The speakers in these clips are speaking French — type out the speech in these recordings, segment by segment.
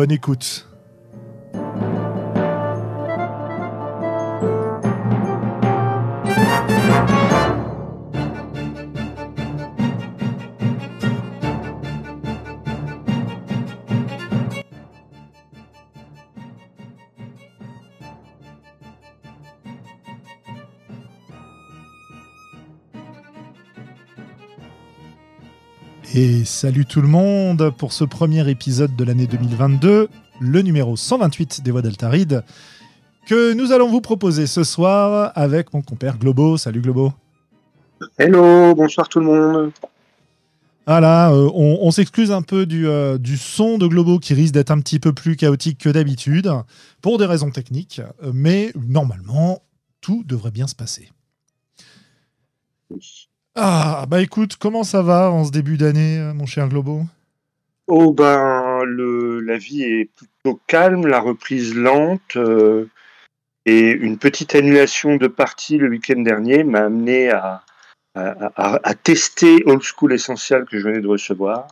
Bonne écoute. Et salut tout le monde pour ce premier épisode de l'année 2022, le numéro 128 des Voix d'Altaride, que nous allons vous proposer ce soir avec mon compère Globo. Salut Globo. Hello, bonsoir tout le monde. Voilà, euh, on, s'excuse un peu du, euh, du, son de Globo qui risque d'être un petit peu plus chaotique que d'habitude, pour des raisons techniques, mais normalement, tout devrait bien se passer. Ah, bah écoute, comment ça va en ce début d'année, euh, mon cher Globo? Oh, ben, le, la vie est plutôt calme, la reprise lente, euh, et une petite annulation de partie le week-end dernier m'a amené à, tester Old School Essential que je venais de recevoir.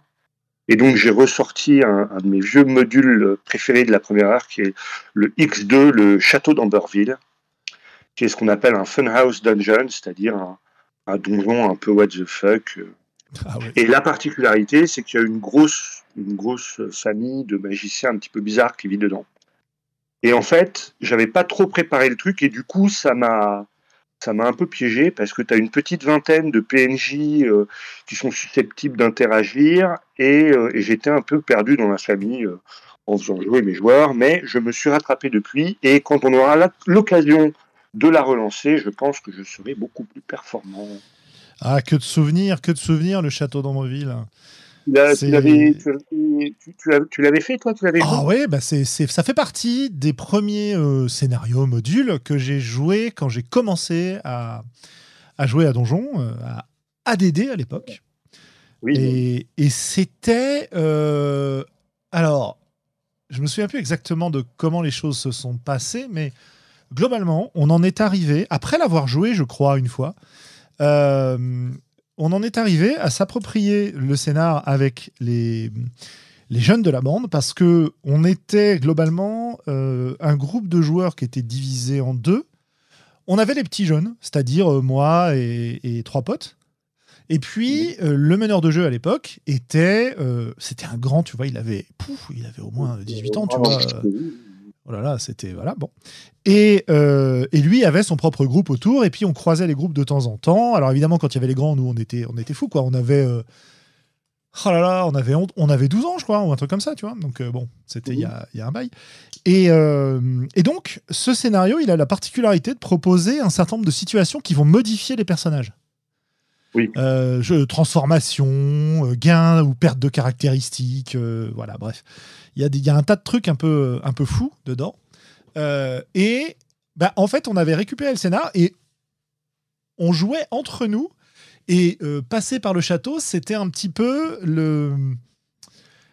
Et donc, j'ai ressorti un, un, de mes vieux modules préférés de la première heure, qui est le X2, le château d'Amberville, qui est ce qu'on appelle un Funhouse Dungeon, c'est-à-dire un un donjon un peu what the fuck. Ah Et la particularité, c'est qu'il y a une grosse, une grosse famille de magiciens un petit peu bizarres qui vit dedans. Et en fait, j'avais pas trop préparé le truc et du coup, ça m'a, ça m'a un peu piégé parce que tu as une petite vingtaine de PNJ euh, qui sont susceptibles d'interagir euh, et, j'étais un peu perdu dans la famille euh, en faisant jouer mes joueurs, mais je me suis rattrapé depuis et quand on aura l'occasion de la relancer, je pense que je serai beaucoup plus performant. Ah, que de souvenirs, que de souvenirs, le château d'Ambreville. Tu l'avais fait, toi tu Ah oui, bah c'est, ça fait partie des premiers euh, scénarios modules que j'ai joué quand j'ai commencé à, à, jouer à Donjon, euh, à ADD à l'époque. Oui. Et, c'était. Euh, alors, je me souviens plus exactement de comment les choses se sont passées, mais globalement, on en est arrivé, après l'avoir joué, je crois, une fois, euh, on en est arrivé à s'approprier le scénar avec les, les jeunes de la bande parce que on était globalement euh, un groupe de joueurs qui était divisé en deux. On avait les petits jeunes, c'est-à-dire euh, moi et, trois potes. Et puis, le meneur de jeu à l'époque était. c'était un grand, tu vois, il avait, pouf, il avait au moins 18 ans, tu vois. Oh là là, c'était voilà bon. Et, euh, et, lui avait son propre groupe autour, et puis on croisait les groupes de temps en temps. Alors évidemment, quand il y avait les grands, nous on était on était fous quoi. On avait euh, oh là là, on avait on avait 12 ans je crois ou un truc comme ça, tu vois. Donc euh, bon, c'était il y, a, y, a, un bail. Et, et donc ce scénario, il a la particularité de proposer un certain nombre de situations qui vont modifier les personnages. Oui. Jeu, transformation, gain ou perte de caractéristiques, voilà, bref. Il y, a un tas de trucs un peu, un peu fous dedans. Euh, et bah, en fait, on avait récupéré le scénar et on jouait entre nous. Et euh, passer par le château, c'était un petit peu le.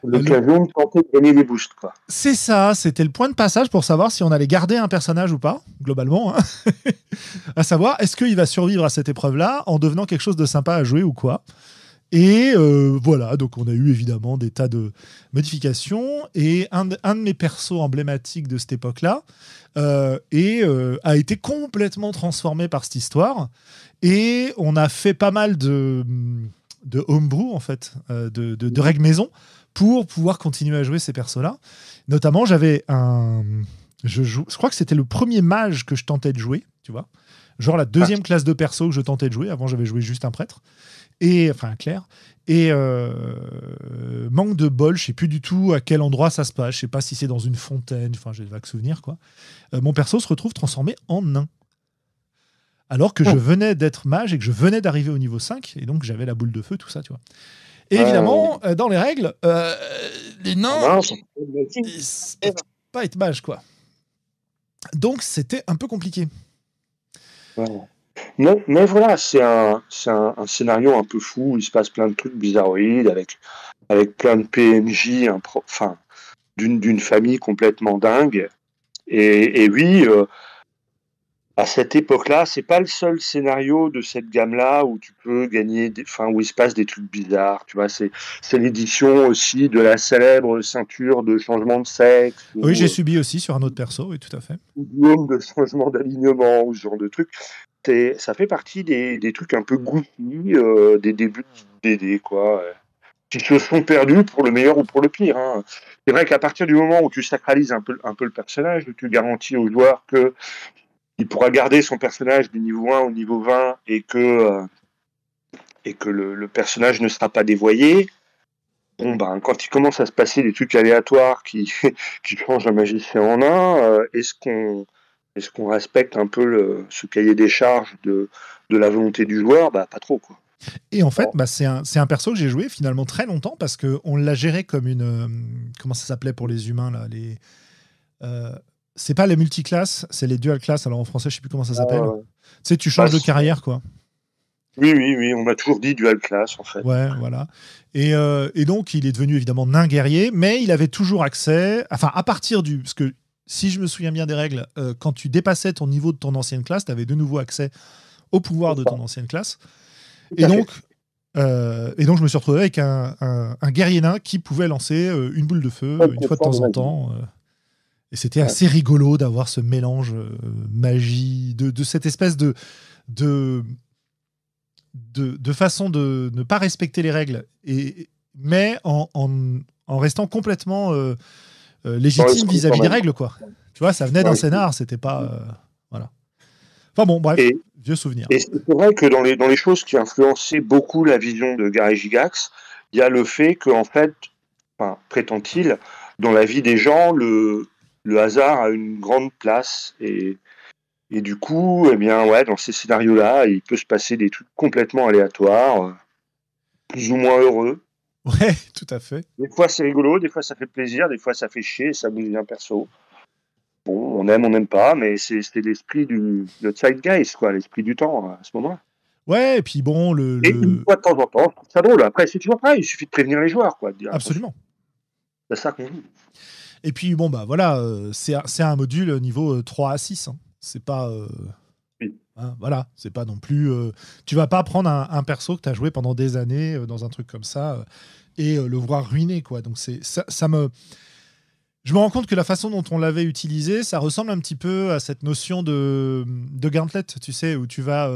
L'occasion de tenter de gagner des boosts, quoi. C'est ça, c'était le point de passage pour savoir si on allait garder un personnage ou pas, globalement. Hein. à savoir, est-ce qu'il va survivre à cette épreuve-là en devenant quelque chose de sympa à jouer ou quoi et euh, voilà, donc on a eu évidemment des tas de modifications. Et un, de, mes persos emblématiques de cette époque-là euh, euh, a été complètement transformé par cette histoire. Et on a fait pas mal de, de homebrew, en fait, de, de, règles maison pour pouvoir continuer à jouer ces persos-là. Notamment, j'avais un. Je, joue, je crois que c'était le premier mage que je tentais de jouer, tu vois. Genre la deuxième ah. classe de perso que je tentais de jouer. Avant, j'avais joué juste un prêtre et enfin clair. Et euh, manque de bol, je sais plus du tout à quel endroit ça se passe. Je sais pas si c'est dans une fontaine. Enfin, j'ai de vagues souvenirs quoi. Euh, mon perso se retrouve transformé en nain. Alors que je oh. venais d'être mage et que je venais d'arriver au niveau 5, et donc j'avais la boule de feu, tout ça, tu vois. Et évidemment, euh, dans les règles, euh, les nains, ils pas être mages, quoi. Donc, c'était un peu compliqué. Mais, mais voilà, c'est un, un, scénario un peu fou. Il se passe plein de trucs bizarroïdes avec, avec plein de PNJ, enfin, d'une famille complètement dingue. Et, et oui, euh, à cette époque-là, c'est pas le seul scénario de cette gamme-là où tu peux gagner, enfin où il se passe des trucs bizarres. Tu vois, c'est c'est l'édition aussi de la célèbre ceinture de changement de sexe. Oui, j'ai subi aussi sur un autre perso, oui, tout à fait. Ou de changement d'alignement ou ce genre de trucs. Ça fait partie des, des trucs un peu goûtis, euh, des débuts de DD, quoi. Qui se sont perdus pour le meilleur ou pour le pire. Hein. C'est vrai qu'à partir du moment où tu sacralises un peu, un peu le personnage, où tu garantis au joueur que il pourra garder son personnage du niveau 1 au niveau 20 et que, euh, et que le, personnage ne sera pas dévoyé. Bon, ben, quand il commence à se passer des trucs aléatoires qui, qui changent un magicien en un, euh, est-ce qu'on est qu'on respecte un peu le, ce cahier des charges de, de la volonté du joueur? Bah, Pas trop, quoi. Et en fait, bah, c'est un, un, perso que j'ai joué finalement très longtemps parce qu'on l'a géré comme une. Euh, comment ça s'appelait pour les humains là les, c'est pas les multiclasses, c'est les dual classes. Alors en français, je sais plus comment ça ah, s'appelle. Tu sais, tu changes bah, de carrière, quoi. Oui, oui, oui, on m'a toujours dit dual class, en fait. Ouais, voilà. Et, euh, et, donc, il est devenu évidemment nain guerrier, mais il avait toujours accès, enfin, à partir du. Parce que si je me souviens bien des règles, euh, quand tu dépassais ton niveau de ton ancienne classe, tu avais de nouveau accès au pouvoir de ton ancienne classe. Et donc, euh, et donc, je me suis retrouvé avec un, un, guerrier nain qui pouvait lancer une boule de feu une fois de temps en temps. Et c'était assez rigolo d'avoir ce mélange euh, magie, de, cette espèce de, de, de, façon de ne pas respecter les règles, et, mais en, en, restant complètement euh, euh, légitime vis-à-vis des règles. Quoi. Tu vois, ça venait d'un scénar, c'était pas. voilà. Enfin bon, bref, vieux souvenir. Et c'est vrai que dans les, dans les choses qui influençaient beaucoup la vision de Gary Gigax, il y a le fait qu'en fait, enfin, prétend-il, dans la vie des gens, le, le hasard a une grande place et, et du coup, eh bien, ouais, dans ces scénarios-là, il peut se passer des trucs complètement aléatoires, plus ou moins heureux. Ouais, tout à fait. Des fois, c'est rigolo, des fois, ça fait plaisir, des fois, ça fait chier, ça bouge bien perso. Bon, on aime, on n'aime pas, mais c'est l'esprit du le zeitgeist, quoi, l'esprit du temps à ce moment-là. Ouais, et puis bon, le. Et une fois de temps en temps, ça drôle. Après, c'est toujours pareil, il suffit de prévenir les joueurs, quoi. Absolument. C'est ça qu'on joue. Et puis, bon, bah voilà, euh, c'est un module niveau 3 euh, à 6. Hein. C'est pas. Euh, hein, voilà, c'est pas non plus. tu vas pas prendre un, perso que tu as joué pendant des années dans un truc comme ça et le voir ruiner, quoi. Donc, c'est ça, ça, me. Je me rends compte que la façon dont on l'avait utilisé, ça ressemble un petit peu à cette notion de, de gauntlet, tu sais, où tu vas.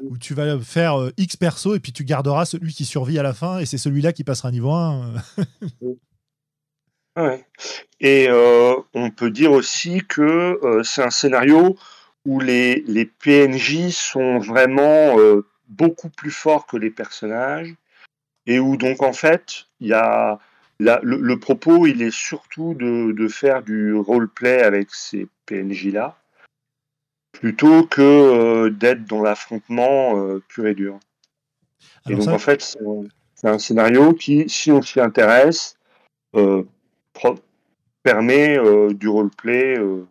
où tu vas faire X perso et puis tu garderas celui qui survit à la fin et c'est celui-là qui passera niveau 1. Et euh, on peut dire aussi que euh, c'est un scénario où les, les PNJ sont vraiment euh, beaucoup plus forts que les personnages et où donc en fait il y a le, propos il est surtout de, de faire du roleplay avec ces PNJ là plutôt que d'être dans l'affrontement pur et dur. et donc en fait c'est un scénario qui si on s'y intéresse permet euh, du roleplay euh,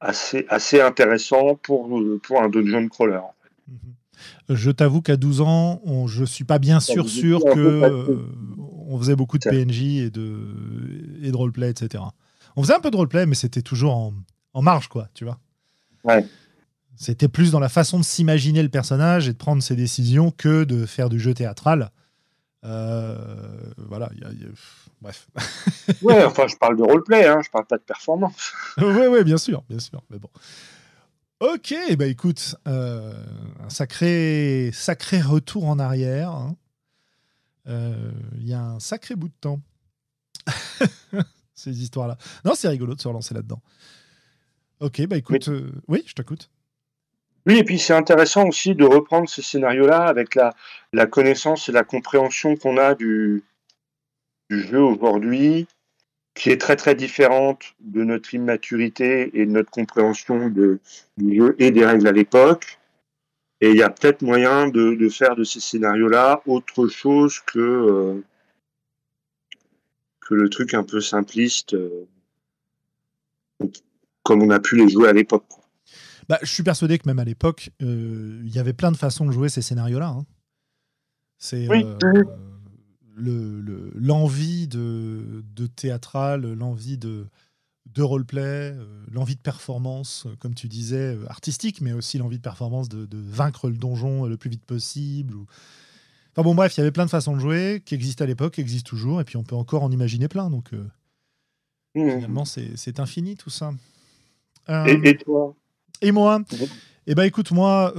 assez, assez intéressant pour, pour un dungeon crawler. Mhm. Je t'avoue qu'à 12 ans, je je suis pas bien sûr sûr que euh, on faisait beaucoup de PNJ et de, et de roleplay, etc. On faisait un peu de roleplay, mais c'était toujours en, en, marge, quoi, tu vois. C'était plus dans la façon de s'imaginer le personnage et de prendre ses décisions que de faire du jeu théâtral. Voilà, y a, bref. ouais, enfin, je parle de roleplay, hein, je parle pas de performance. oui, oui, bien sûr, bien sûr, mais bon. Ok, bah écoute, euh, un sacré, sacré retour en arrière. Hein. Euh, il y a un sacré bout de temps. Ces histoires-là. Non, c'est rigolo de se relancer là-dedans. Ok, bah écoute, euh, oui, je t'écoute. Oui, et puis c'est intéressant aussi de reprendre ces scénarios-là avec la, la connaissance et la compréhension qu'on a du, du jeu aujourd'hui, qui est très très différente de notre immaturité et de notre compréhension de, du jeu et des règles à l'époque. Et il y a peut-être moyen de, faire de ces scénarios-là autre chose que, euh, que le truc un peu simpliste, euh, comme on a pu les jouer à l'époque. Bah, je suis persuadé que même à l'époque, euh, il y avait plein de façons de jouer ces scénarios-là. Hein. C'est l'envie de, de théâtral, l'envie de, de roleplay, euh, l'envie de performance, euh, comme tu disais, euh, artistique, mais aussi l'envie de performance de, vaincre le donjon le plus vite possible. Enfin bon, bref, il y avait plein de façons de jouer qui existaient à l'époque, qui existent toujours, et puis on peut encore en imaginer plein. Donc mmh. finalement, c'est infini tout ça. et, toi? Et moi Eh ben écoute, moi,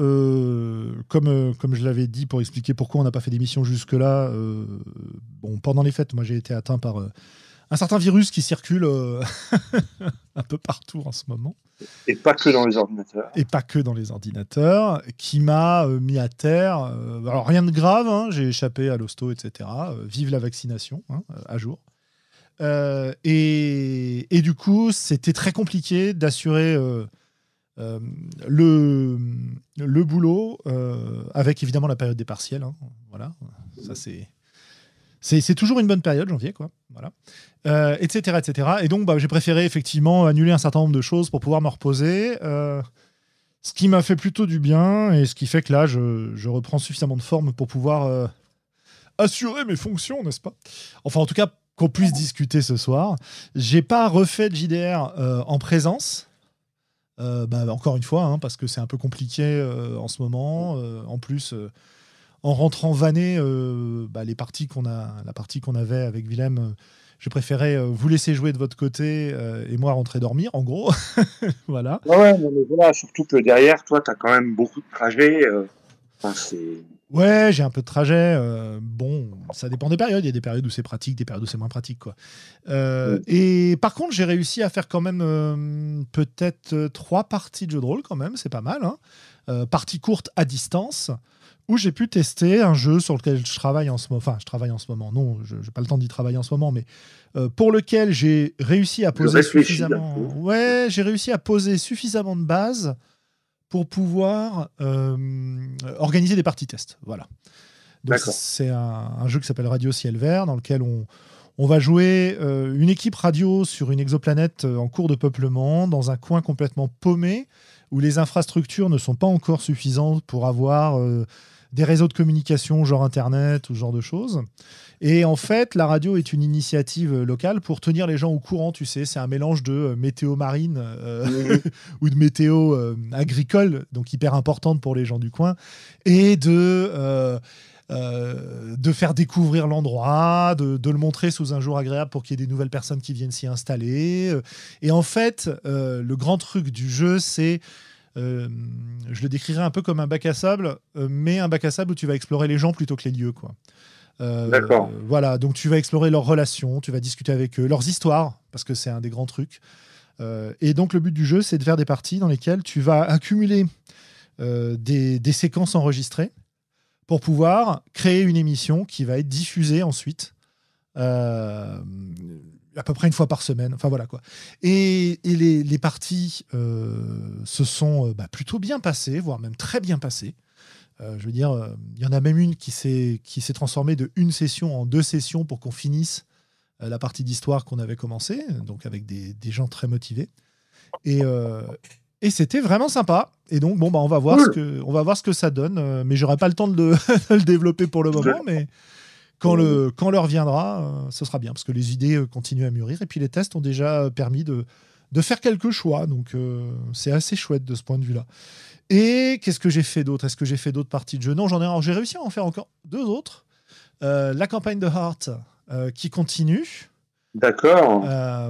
comme, comme je l'avais dit pour expliquer pourquoi on n'a pas fait d'émission jusque-là, bon, pendant les fêtes, moi j'ai été atteint par un certain virus qui circule euh, un peu partout en ce moment. Et pas que dans les ordinateurs. Et pas que dans les ordinateurs, qui m'a euh, mis à terre. Euh, alors rien de grave, hein, j'ai échappé à l'hosto, etc. vive la vaccination, hein, à jour. Et, et, du coup, c'était très compliqué d'assurer le, le boulot, avec évidemment la période des partiels. Hein, voilà, ça c'est c'est toujours une bonne période, janvier, quoi. Voilà. etc., euh, etc. Et donc, bah, j'ai préféré effectivement annuler un certain nombre de choses pour pouvoir me reposer. Euh, ce qui m'a fait plutôt du bien et ce qui fait que là, je, reprends suffisamment de forme pour pouvoir euh, assurer mes fonctions, n'est-ce pas? Enfin, en tout cas, qu'on puisse discuter ce soir. J'ai pas refait de JDR en présence. Bah, encore une fois, hein, parce que c'est un peu compliqué en ce moment. en plus, en rentrant euh, bah, les parties qu'on a, la partie qu'on avait avec Willem, euh, je préférais euh, vous laisser jouer de votre côté et moi rentrer dormir, en gros. voilà. Ouais, mais surtout que derrière, toi, tu as quand même beaucoup de trajets. Ouais, j'ai un peu de trajet. bon, ça dépend des périodes. Il y a des périodes où c'est pratique, des périodes où c'est moins pratique. Quoi. Et par contre, j'ai réussi à faire quand même peut-être trois parties de jeu de rôle, quand même. C'est pas mal. Hein. partie courte à distance où j'ai pu tester un jeu sur lequel je travaille en ce moment. Enfin, je travaille en ce moment. Non, je n'ai pas le temps d'y travailler en ce moment, mais euh, pour lequel j'ai réussi à poser suffisamment. Ouais, j'ai réussi à poser suffisamment de bases pour pouvoir euh, organiser des parties tests. Voilà. C'est un, jeu qui s'appelle Radio Ciel Vert, dans lequel on, on va jouer euh, une équipe radio sur une exoplanète en cours de peuplement, dans un coin complètement paumé, où les infrastructures ne sont pas encore suffisantes pour avoir des réseaux de communication, genre Internet ou ce genre de choses. Et en fait, la radio est une initiative locale pour tenir les gens au courant, tu sais. C'est un mélange de euh, météo marine euh, ou de météo euh, agricole, donc hyper importante pour les gens du coin, et de. de faire découvrir l'endroit, de, de, le montrer sous un jour agréable pour qu'il y ait des nouvelles personnes qui viennent s'y installer. Et en fait, le grand truc du jeu, c'est euh, je le décrirais un peu comme un bac à sable, euh, mais un bac à sable où tu vas explorer les gens plutôt que les lieux. Quoi. Euh, D'accord. Voilà, donc tu vas explorer leurs relations, tu vas discuter avec eux, leurs histoires, parce que c'est un des grands trucs. et donc le but du jeu, c'est de faire des parties dans lesquelles tu vas accumuler des, des, séquences enregistrées pour pouvoir créer une émission qui va être diffusée ensuite à peu près une fois par semaine. Enfin voilà quoi. Et, les, parties euh, se sont euh, bah, plutôt bien passées, voire même très bien passées. Euh, je veux dire, il y en a même une qui s'est transformée de une session en deux sessions pour qu'on finisse la partie d'histoire qu'on avait commencé, donc avec des, gens très motivés. Et, et c'était vraiment sympa. Et donc bon bah on va voir ce que on va voir ce que ça donne. mais j'aurai pas le temps de le, de le développer pour le moment, mais quand, le, quand l'heure viendra, euh, ce sera bien, parce que les idées euh, continuent à mûrir. Et puis les tests ont déjà euh, permis de, de faire quelques choix. Donc c'est assez chouette de ce point de vue-là. Et qu'est-ce que j'ai fait d'autre? Est-ce que j'ai fait d'autres parties de jeu? Non, j'en ai, j'ai réussi à en faire encore deux autres. la campagne de Heart qui continue. D'accord.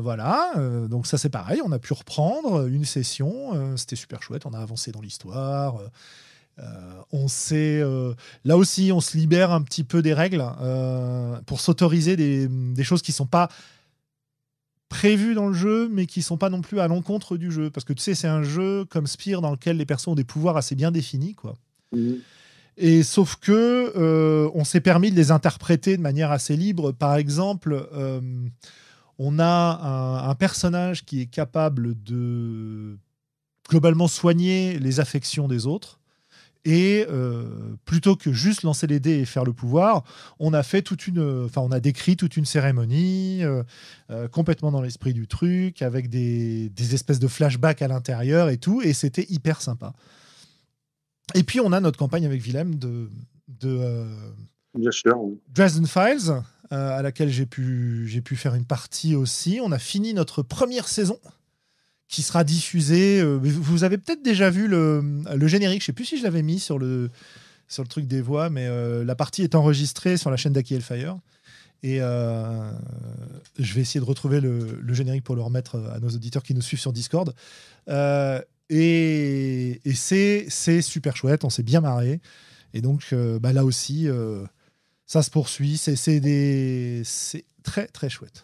voilà, donc ça c'est pareil, on a pu reprendre une session, c'était super chouette, on a avancé dans l'histoire, on sait, euh, là aussi, on se libère un petit peu des règles euh, pour s'autoriser des, choses qui sont pas prévues dans le jeu, mais qui sont pas non plus à l'encontre du jeu. Parce que tu sais, c'est un jeu comme Spire dans lequel les personnes ont des pouvoirs assez bien définis, quoi. Et sauf que on s'est permis de les interpréter de manière assez libre. Par exemple, on a un, personnage qui est capable de globalement soigner les affections des autres Et euh, plutôt que juste lancer les dés et faire le pouvoir, on a fait toute une, enfin, on a décrit toute une cérémonie euh, euh, complètement dans l'esprit du truc, avec des, des espèces de flashbacks à l'intérieur et tout, et c'était hyper sympa. Et puis on a notre campagne avec Willem de, de Bien sûr. Dresden Files, à laquelle j'ai pu, j'ai pu faire une partie aussi. On a fini notre première saison qui sera diffusé. Euh, vous avez peut-être déjà vu le, générique. Je sais plus si je l'avais mis sur le, sur le truc des voix, mais euh, la partie est enregistrée sur la chaîne d'Aki Hellfire. Et euh, je vais essayer de retrouver le, générique pour le remettre à nos auditeurs qui nous suivent sur Discord. et, et c'est super chouette, on s'est bien marré. Et donc bah, là aussi, ça se poursuit. C'est très très chouette.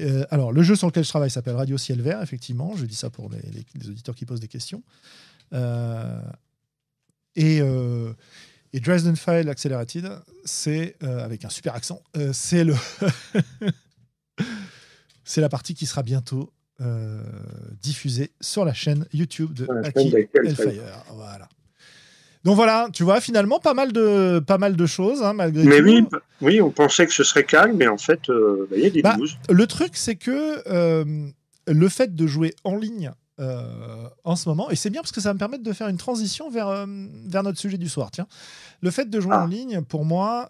Euh, alors, le jeu sur lequel je travaille s'appelle Radio Ciel Vert, effectivement. Je dis ça pour les, auditeurs qui posent des questions. Euh, et, euh, et, Dresden File Accelerated, c'est, avec un super accent, c'est le. c'est la partie qui sera bientôt diffusée sur la chaîne YouTube de Aki Hellfire. Voilà. Donc voilà, tu vois, finalement, pas mal de, pas mal de choses, hein, malgré mais Oui, oui, on pensait que ce serait calme, mais en fait, euh, bah, il y a des bah, Le truc, c'est que euh, le fait de jouer en ligne euh, en ce moment, et c'est bien parce que ça va me permettre de faire une transition vers, vers notre sujet du soir. Tiens, le fait de jouer ah. en ligne, pour moi,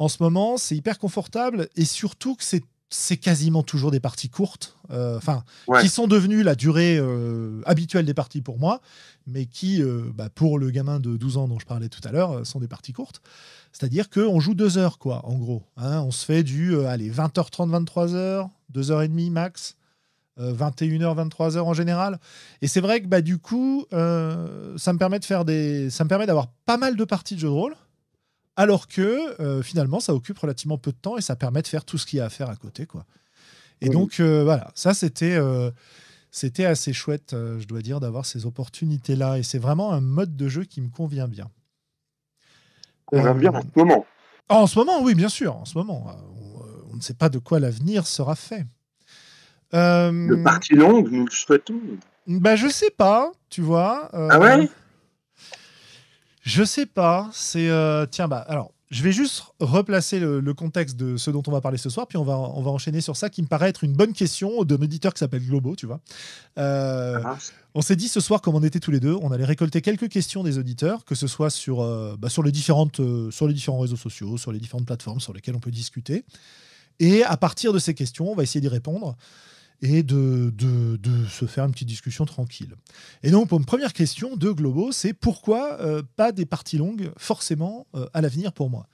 en ce moment, c'est hyper confortable, et surtout que c'est c'est quasiment toujours des parties courtes, euh, enfin, qui sont devenues la durée euh, habituelle des parties pour moi, mais qui, euh, bah, pour le gamin de 12 ans dont je parlais tout à l'heure, sont des parties courtes. C'est-à-dire qu'on joue deux heures, quoi, en gros. Hein. on se fait du, allez, 20h30, 23h, 2h30 max, 21h, 23h en général. Et c'est vrai que, bah, du coup, ça me permet de faire des... Ça me permet d'avoir pas mal de parties de jeux de rôle alors que euh, finalement ça occupe relativement peu de temps et ça permet de faire tout ce qu'il y a à faire à côté quoi. Et donc euh, voilà, ça c'était euh, c'était assez chouette, je dois dire, d'avoir ces opportunités là et c'est vraiment un mode de jeu qui me convient bien. Convient bien en ce moment. en ce moment, oui, bien sûr, en ce moment. On, ne sait pas de quoi l'avenir sera fait. De partie longue, nous le souhaitons. Bah, je sais pas, tu vois. ah ouais? Je sais pas. C'est euh, tiens bah alors je vais juste replacer le, contexte de ce dont on va parler ce soir, puis on va, on va enchaîner sur ça qui me paraît être une bonne question d'un auditeur qui s'appelle Globo, tu vois. Euh, ah. on s'est dit ce soir, comme on était tous les deux, on allait récolter quelques questions des auditeurs, que ce soit sur, euh, bah, sur, les différentes, sur les différents réseaux sociaux, sur les différentes plateformes sur lesquelles on peut discuter. Et à partir de ces questions, on va essayer d'y répondre et de, de, se faire une petite discussion tranquille. Et donc, pour une première question de Globo, c'est pourquoi euh, pas des parties longues forcément euh, à l'avenir pour moi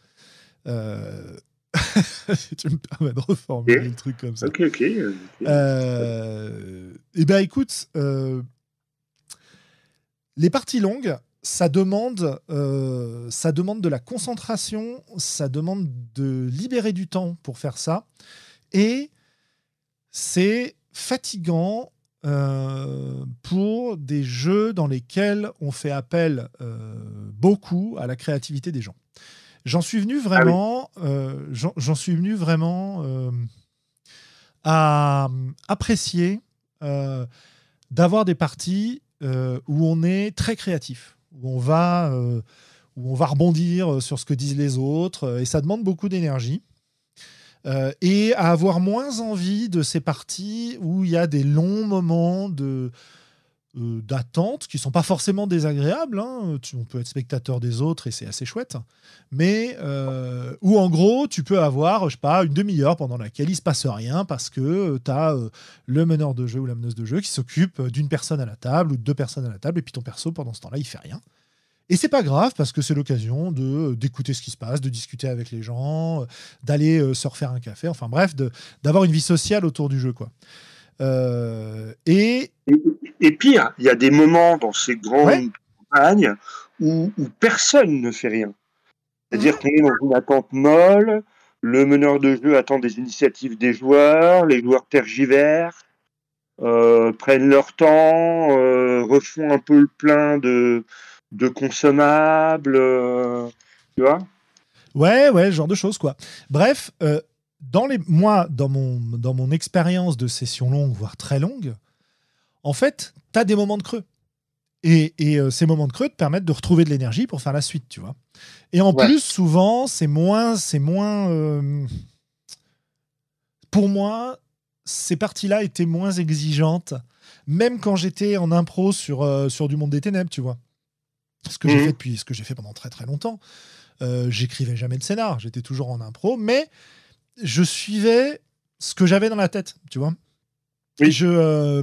euh... tu me permets de reformuler le truc comme ça. Ok, ok. Euh, eh bien, écoute, les parties longues, ça demande, ça demande de la concentration, ça demande de libérer du temps pour faire ça. Et c'est fatigant euh, pour des jeux dans lesquels on fait appel euh, beaucoup à la créativité des gens. J'en suis venu vraiment, ah euh, j'en suis venu vraiment à apprécier d'avoir des parties où on est très créatif, où on va où on va rebondir sur ce que disent les autres, et ça demande beaucoup d'énergie. Euh, et à avoir moins envie de ces parties où il y a des longs moments de euh, d'attente qui sont pas forcément désagréables. Hein. on peut être spectateur des autres et c'est assez chouette. Mais euh, où en gros, tu peux avoir, je sais pas, une demi-heure pendant laquelle il se passe rien parce que tu as le meneur de jeu ou la meneuse de jeu qui s'occupe d'une personne à la table ou de deux personnes à la table et puis ton perso pendant ce temps-là, il fait rien. Et c'est pas grave parce que c'est l'occasion de d'écouter ce qui se passe, de discuter avec les gens, d'aller euh, se refaire un café, enfin bref, d'avoir une vie sociale autour du jeu quoi. Euh, et... et... pire, il y a des moments dans ces grandes campagnes où, personne ne fait rien. C'est-à-dire qu'on est dans une attente molle, le meneur de jeu attend des initiatives des joueurs, les joueurs tergivèrent, euh, prennent leur temps, refont un peu le plein de, de consommables, euh, tu vois? Ouais, ouais, ce genre de choses, quoi. Bref, euh, dans les, moi, dans mon, dans mon expérience de session longue, voire très longue, en fait, tu as des moments de creux. Et, ces moments de creux te permettent de retrouver de l'énergie pour faire la suite, tu vois. Et en plus, souvent, c'est moins, c'est moins. pour moi, ces parties-là étaient moins exigeantes, même quand j'étais en impro sur, sur du monde des ténèbres, tu vois. Ce que j'ai mhm. fait depuis, ce que j'ai fait pendant très très longtemps. Euh, j'écrivais jamais de scénar, j'étais toujours en impro, mais je suivais ce que j'avais dans la tête, tu vois. Oui. Je. Euh,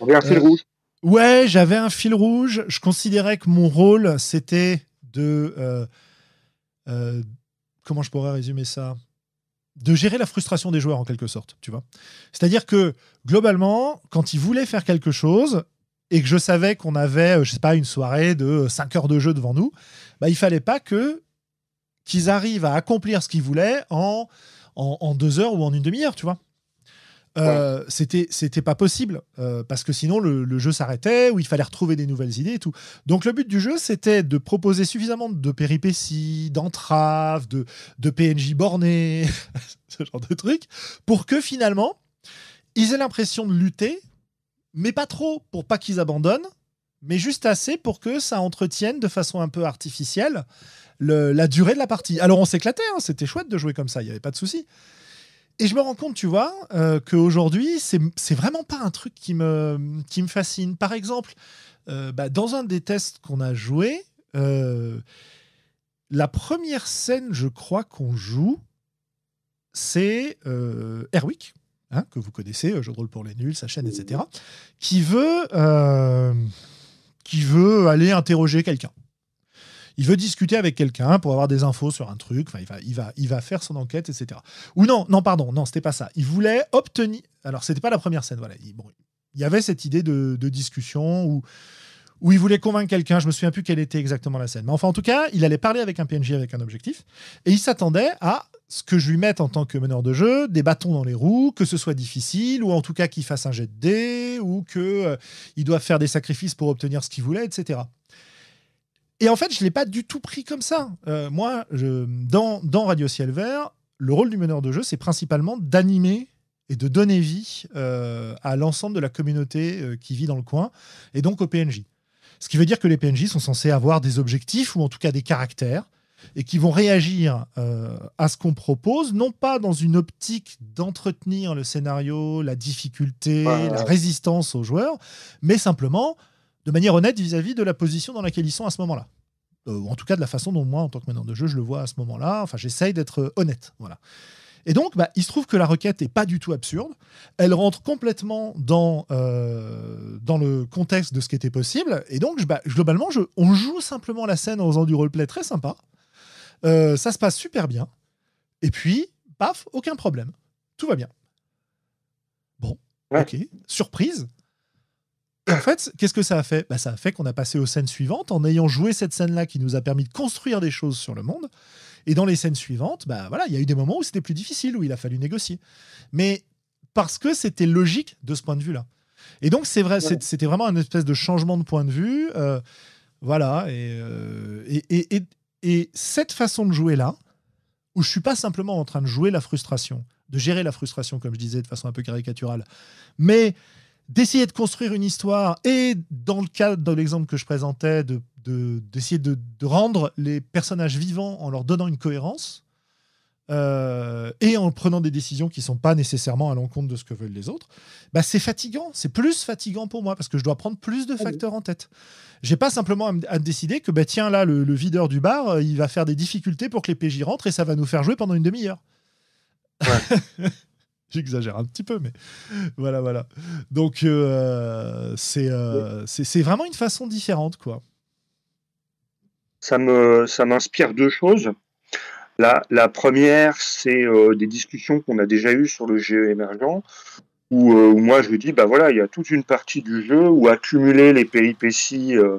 un fil euh, rouge. Ouais, j'avais un fil rouge. Je considérais que mon rôle, c'était de. comment je pourrais résumer ça? De gérer la frustration des joueurs en quelque sorte, tu vois. C'est-à-dire que globalement, quand ils voulaient faire quelque chose, et que je savais qu'on avait, euh, je sais pas, une soirée de 5 heures de jeu devant nous, bah, il fallait pas que qu'ils arrivent à accomplir ce qu'ils voulaient en, en, deux heures ou en une demi-heure, tu vois. Euh, c'était c'était pas possible euh, parce que sinon le, jeu s'arrêtait ou il fallait retrouver des nouvelles idées et tout. Donc le but du jeu c'était de proposer suffisamment de péripéties, d'entraves, de, de PNJ bornés, ce genre de trucs, pour que finalement ils aient l'impression de lutter mais pas trop pour pas qu'ils abandonnent, mais juste assez pour que ça entretienne de façon un peu artificielle la durée de la partie. Alors on s'éclatait, hein, c'était chouette de jouer comme ça, il n'y avait pas de souci. Et je me rends compte, tu vois, euh, qu'aujourd'hui, c'est vraiment pas un truc qui me, fascine. Par exemple, euh, bah, dans un des tests qu'on a joué, euh, la première scène, je crois qu'on joue, c'est Airwick, Hein, que vous connaissez, euh, Jeu de rôle pour les nuls, sa chaîne, etc., qui veut, euh, qui veut aller interroger quelqu'un. Il veut discuter avec quelqu'un pour avoir des infos sur un truc. Enfin, il va, il va, il va faire son enquête, etc. Ou non, non, pardon, non, c'était pas ça. Il voulait obtenir. Alors, c'était pas la première scène. Voilà. Il, bon, il y avait cette idée de, de discussion où où il voulait convaincre quelqu'un. Je me souviens plus quelle était exactement la scène. Mais enfin, en tout cas, il allait parler avec un PNJ avec un objectif. Et il s'attendait à ce que je lui mette en tant que meneur de jeu des bâtons dans les roues, que ce soit difficile, ou en tout cas qu'il fasse un jet de dés, ou qu'il euh, doit faire des sacrifices pour obtenir ce qu'il voulait, etc. Et en fait, je ne l'ai pas du tout pris comme ça. Euh, moi, dans, Radio Ciel Vert, le rôle du meneur de jeu, c'est principalement d'animer et de donner vie euh, à l'ensemble de la communauté qui vit dans le coin, et donc au PNJ. Ce qui veut dire que les PNJ sont censés avoir des objectifs ou en tout cas des caractères et qui vont réagir euh, à ce qu'on propose, non pas dans une optique d'entretenir le scénario, la difficulté, la résistance aux joueurs, mais simplement de manière honnête vis-à-vis de la position dans laquelle ils sont à ce moment-là. Euh, ou en tout cas de la façon dont moi, en tant que meneur de jeu, je le vois à ce moment-là. Enfin, j'essaye d'être honnête. Voilà. Et donc, bah, il se trouve que la requête n'est pas du tout absurde. Elle rentre complètement dans, euh, dans le contexte de ce qui était possible. Et donc, bah, globalement, je, on joue simplement la scène en faisant du roleplay très sympa. Euh, ça se passe super bien. Et puis, paf, aucun problème. Tout va bien. Bon, ok. Surprise. en fait, qu'est-ce que ça a fait? Bah, Ça a fait qu'on a passé aux scènes suivantes en ayant joué cette scène-là qui nous a permis de construire des choses sur le monde. Et dans les scènes suivantes, bah voilà, il y a eu des moments où c'était plus difficile, où il a fallu négocier. Mais parce que c'était logique de ce point de vue-là. Et donc c'est vrai, c'était vraiment un espèce de changement de point de vue. Euh, voilà. Euh, et, cette façon de jouer là, où je suis pas simplement en train de jouer la frustration, de gérer la frustration, comme je disais, de façon un peu caricaturale, mais d'essayer de construire une histoire et dans le cas de l'exemple que je présentais de d'essayer de, rendre les personnages vivants en leur donnant une cohérence euh, et en prenant des décisions qui sont pas nécessairement à l'encontre de ce que veulent les autres, bah c'est fatigant. C'est plus fatigant pour moi parce que je dois prendre plus de facteurs en tête. J'ai pas simplement à, décider que bah tiens là le, videur du bar euh, il va faire des difficultés pour que les PJ rentrent et ça va nous faire jouer pendant une demi-heure. J'exagère un petit peu, mais voilà, voilà. Donc, euh, c'est c'est vraiment une façon différente, quoi ça me ça m'inspire deux choses. La, la première, c'est euh, des discussions qu'on a déjà eues sur le GE émergent, où, euh, moi je dis, bah voilà, il y a toute une partie du jeu où accumuler les péripéties euh,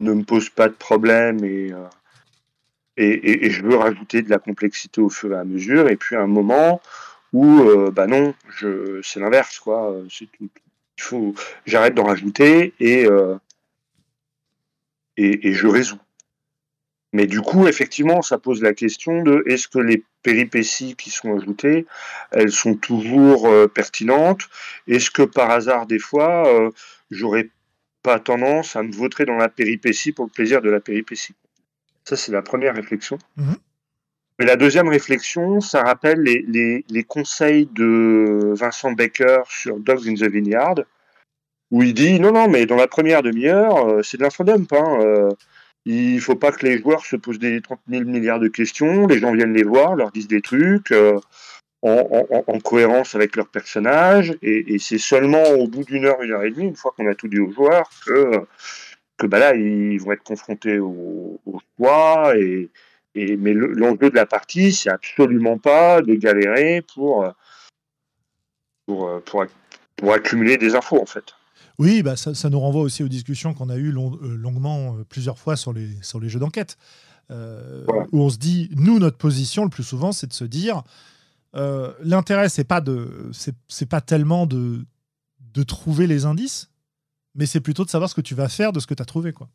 ne me pose pas de problème et, et, et, je veux rajouter de la complexité au fur et à mesure. Et puis un moment où, bah non, je, c'est l'inverse, quoi. C'est il faut, j'arrête d'en rajouter et, et, et je résous. Mais du coup, effectivement, ça pose la question de est-ce que les péripéties qui sont ajoutées, elles sont toujours euh, pertinentes? Est-ce que par hasard, des fois, euh, j'aurais pas tendance à me vautrer dans la péripétie pour le plaisir de la péripétie? Ça, c'est la première réflexion. Mhm. Mais la deuxième réflexion, ça rappelle les, les, les, conseils de Vincent Baker sur Dogs in the Vineyard, où il dit non, non, mais dans la première demi-heure, euh, c'est de l'infodump. Hein, euh, il faut pas que les joueurs se posent des 30 000 milliards de questions, les gens viennent les voir, leur disent des trucs. Euh, en, en, en, cohérence avec leur personnage, et, c'est seulement au bout d'une heure, une heure et demie, une fois qu'on a tout dit aux joueurs, que, bah là, ils vont être confrontés au, choix, et, mais l'enjeu de la partie, c'est absolument pas de galérer pour, pour, pour, pour, accumuler des infos, en fait. Oui, bah ça, ça nous renvoie aussi aux discussions qu'on a eues long, euh, longuement euh, plusieurs fois sur les, sur les jeux d'enquête, euh, voilà. où on se dit, nous, notre position, le plus souvent, c'est de se dire, euh, l'intérêt, c'est pas de, c'est pas tellement de, de trouver les indices, mais c'est plutôt de savoir ce que tu vas faire de ce que tu as trouvé, quoi.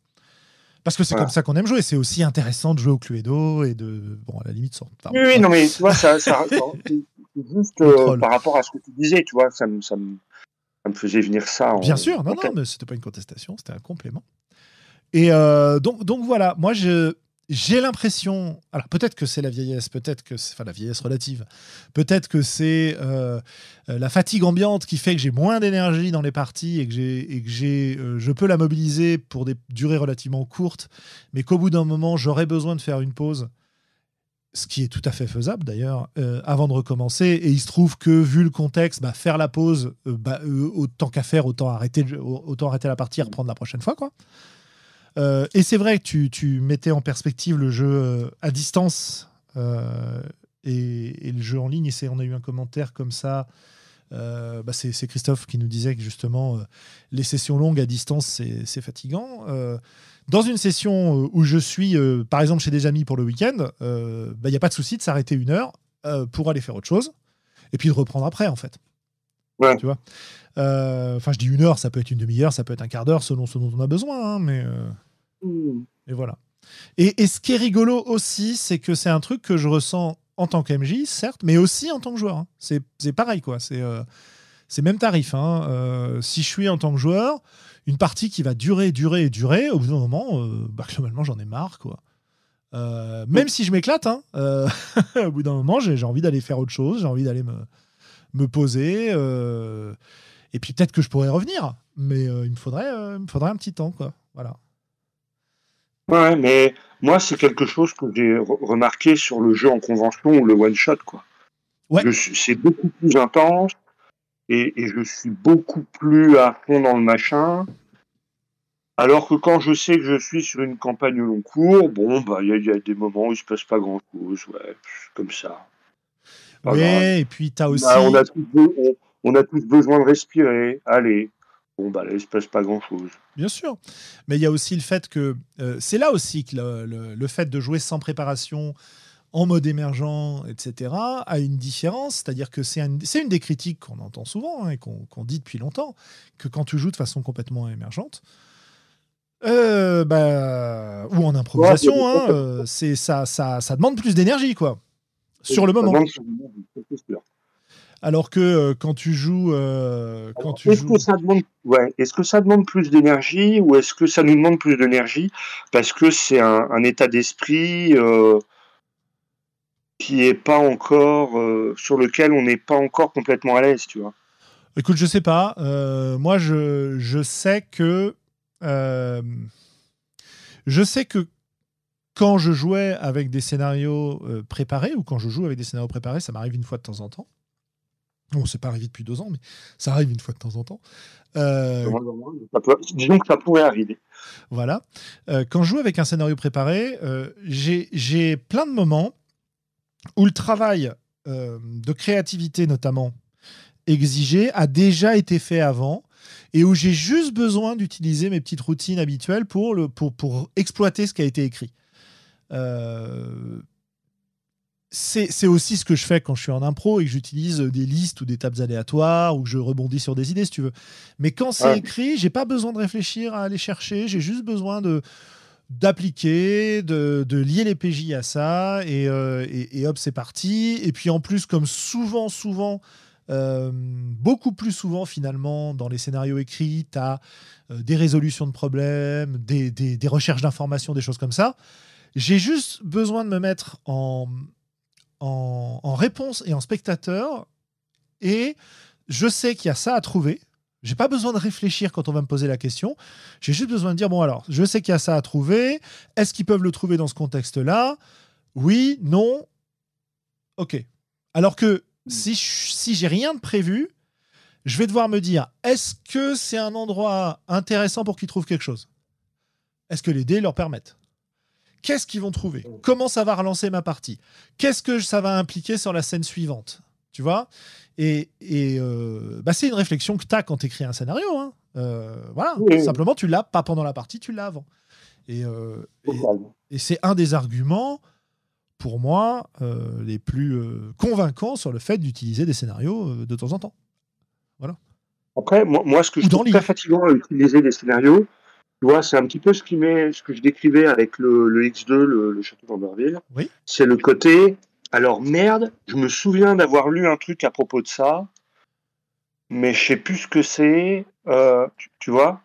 Parce que c'est voilà. comme ça qu'on aime jouer. C'est aussi intéressant de jouer au Cluedo et de, bon, à la limite, sans. Enfin, oui, oui, non, mais tu vois, ça, ça juste euh, par rapport à ce que tu disais, tu vois, ça me, ça me, ça me faisait venir ça. En, Bien sûr, non, non, mais c'était pas une contestation, c'était un complément. Et euh, donc, donc voilà, moi, je, j'ai l'impression, alors peut-être que c'est la vieillesse, peut-être que c'est, enfin la vieillesse relative, peut-être que c'est euh, la fatigue ambiante qui fait que j'ai moins d'énergie dans les parties et que j'ai, et que j'ai, euh, je peux la mobiliser pour des durées relativement courtes, mais qu'au bout d'un moment j'aurais besoin de faire une pause, ce qui est tout à fait faisable d'ailleurs, euh, avant de recommencer. Et il se trouve que vu le contexte, bah, faire la pause, bah, autant qu'à faire, autant arrêter, autant arrêter la partie, et reprendre la prochaine fois, quoi. Euh, et c'est vrai que tu, mettais en perspective le jeu euh, à distance euh, et, et, le jeu en ligne. Et on a eu un commentaire comme ça. Bah c'est Christophe qui nous disait que justement, les sessions longues à distance, c'est fatigant. Dans une session où je suis, par exemple, chez des amis pour le week-end, il n'y bah, a pas de souci de s'arrêter une heure pour aller faire autre chose et puis de reprendre après, en fait. Ouais. Tu vois Enfin, je dis une heure, ça peut être une demi-heure, ça peut être un quart d'heure selon ce dont on a besoin, hein, mais. Mmh. Et voilà. Et, et, ce qui est rigolo aussi, c'est que c'est un truc que je ressens en tant qu'MJ, certes, mais aussi en tant que joueur. Hein. C'est pareil, quoi. C'est euh, même tarif. Hein. Euh, si je suis en tant que joueur, une partie qui va durer, durer et durer, au bout d'un moment, euh, bah, globalement, j'en ai marre, quoi. Euh, même si je m'éclate, hein, au bout d'un moment, j'ai envie d'aller faire autre chose, j'ai envie d'aller me, me poser. et puis peut-être que je pourrais revenir, mais il, me faudrait, il me faudrait un petit temps, quoi. Voilà. Ouais, mais moi, c'est quelque chose que j'ai remarqué sur le jeu en convention ou le one-shot, quoi. Ouais. C'est beaucoup plus intense et, et, je suis beaucoup plus à fond dans le machin. Alors que quand je sais que je suis sur une campagne au long cours, bon, bah, il y, y, a des moments où il se passe pas grand chose, ouais, comme ça. Oui, et puis tu as aussi. Bah, on, a tous, on, on, a tous besoin de respirer. Allez, bon, bah là, il ne se passe pas grand-chose. Bien sûr. Mais il y a aussi le fait que. Euh, c'est là aussi que le, le, le, fait de jouer sans préparation, en mode émergent, etc., a une différence. C'est-à-dire que c'est un, une des critiques qu'on entend souvent hein, et qu'on qu dit depuis longtemps, que quand tu joues de façon complètement émergente, euh, bah, ou en improvisation, ouais, hein, euh, c'est ça, ça, ça demande plus d'énergie, quoi. Sur le moment. Alors que euh, quand tu joues, tu est-ce joues... que ça demande, ouais, est-ce que ça demande plus d'énergie ou est-ce que ça nous demande plus d'énergie parce que c'est un, un, état d'esprit qui est pas encore euh, sur lequel on n'est pas encore complètement à l'aise, tu vois. Écoute, je sais pas. Euh, moi, je, je sais que euh, je sais que quand je jouais avec des scénarios préparés ou quand je joue avec des scénarios préparés, ça m'arrive une fois de temps en temps. Bon, c'est pas arrivé depuis deux ans, mais ça arrive une fois de temps en temps. Euh... Disons que ça pourrait arriver. Voilà. Euh, quand je joue avec un scénario préparé, euh, j'ai plein de moments où le travail euh, de créativité, notamment exigé, a déjà été fait avant et où j'ai juste besoin d'utiliser mes petites routines habituelles pour, le, pour, pour exploiter ce qui a été écrit. Euh, c'est aussi ce que je fais quand je suis en impro et que j'utilise des listes ou des tables aléatoires ou que je rebondis sur des idées, si tu veux. Mais quand c'est ouais. écrit, j'ai pas besoin de réfléchir à aller chercher, j'ai juste besoin de d'appliquer, de, de, lier les PJ à ça, et, euh, et, et hop, c'est parti. Et puis en plus, comme souvent, souvent, Euh, beaucoup plus souvent, finalement, dans les scénarios écrits, tu as des résolutions de problèmes, des, des recherches d'informations, des choses comme ça. J'ai juste besoin de me mettre en, en, réponse et en spectateur, et je sais qu'il y a ça à trouver. J'ai pas besoin de réfléchir quand on va me poser la question. J'ai juste besoin de dire bon alors, je sais qu'il y a ça à trouver. Est-ce qu'ils peuvent le trouver dans ce contexte-là? Oui, non. Ok. Alors que si si j'ai rien de prévu, je vais devoir me dire est-ce que c'est un endroit intéressant pour qu'ils trouvent quelque chose? Est-ce que les dés leur permettent? Qu'est-ce qu'ils vont trouver? Comment ça va relancer ma partie? Qu'est-ce que ça va impliquer sur la scène suivante? Tu vois? Et, euh, bah, c'est une réflexion que tu as quand tu écris un scénario. Hein. Euh, voilà. Simplement, tu l'as pas pendant la partie, tu l'as avant. Et, euh, et, c'est un des arguments, pour moi, les plus convaincants sur le fait d'utiliser des scénarios de temps en temps. Voilà. Après, moi, moi ce que je trouve très fatigant à utiliser des scénarios, tu vois, c'est un petit peu ce, qui met, ce que je décrivais avec le, X2, le, château d'Amberville. Oui. C'est le côté, alors merde, je me souviens d'avoir lu un truc à propos de ça, mais je sais plus ce que c'est, euh, tu, vois?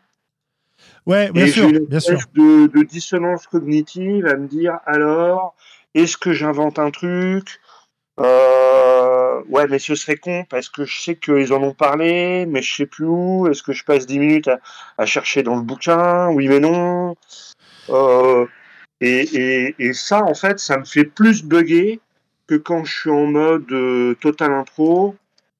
Ouais, bien sûr, bien sûr. De, de dissonance cognitive à me dire, alors, est-ce que j'invente un truc? Euh, ouais, mais ce serait con parce que je sais qu'ils en ont parlé, mais je sais plus où. Est-ce que je passe 10 minutes à, chercher dans le bouquin? Oui, mais non. Euh, et, et, ça, en fait, ça me fait plus bugger que quand je suis en mode euh, total intro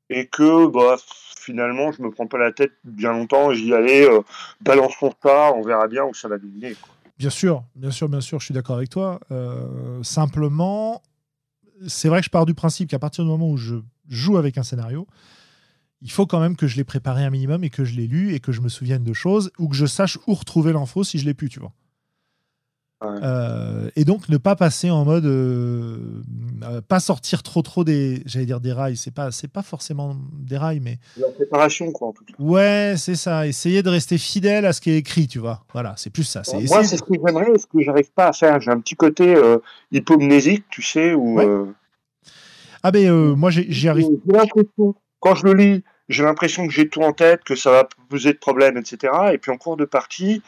et que bah, finalement, je me prends pas la tête bien longtemps j'y allais, euh, balance ton ça, on verra bien où ça va mener. Bien sûr, bien sûr, bien sûr, je suis d'accord avec toi. Euh, simplement, c'est vrai que je pars du principe qu'à partir du moment où je joue avec un scénario, il faut quand même que je l'ai préparé un minimum et que je l'ai lu et que je me souvienne de choses ou que je sache où retrouver l'info si je l'ai plus, tu vois. Euh, et donc ne pas passer en mode euh, euh, pas sortir trop trop des j'allais dire des rails. C'est pas c'est pas forcément des rails mais la préparation quoi en tout cas. Ouais c'est ça. Essayer de rester fidèle à ce qui est écrit tu vois. Voilà c'est plus ça. Moi c'est ce que j'aimerais ce que j'arrive pas à faire. J'ai un petit côté hypomnésique tu sais ou ah ben moi j'y arrive. Quand je le lis j'ai l'impression que j'ai tout en tête que ça va poser de problèmes etc et puis en cours de partie